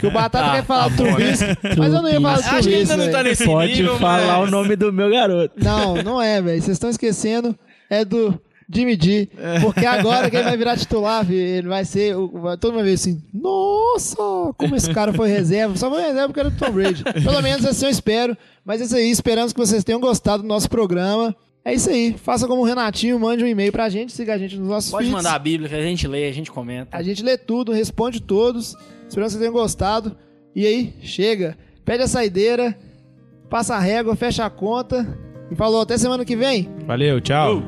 Que o Batata quer falar do Trubisky, mas eu não ia falar do Acho que Trubisky. ainda não tá nesse Pode nível, falar mas- o nome do meu garoto. Não, não é, velho. Vocês estão esquecendo. É do Jimmy G. Porque agora que ele vai virar titular, ele vai ser. Todo mundo vai ver assim: Nossa, como esse cara foi reserva. Só foi reserva porque era do Tom Brady. Pelo menos assim eu espero. Mas é isso aí. Esperamos que vocês tenham gostado do nosso programa. É isso aí. Faça como o Renatinho, mande um e-mail pra gente, siga a gente nos nossos Pode feeds. mandar a Bíblia que a gente lê, a gente comenta. A gente lê tudo, responde todos. Esperamos que vocês tenham gostado. E aí, chega. Pede a saideira, passa a régua, fecha a conta. E falou, até semana que vem. Valeu, tchau.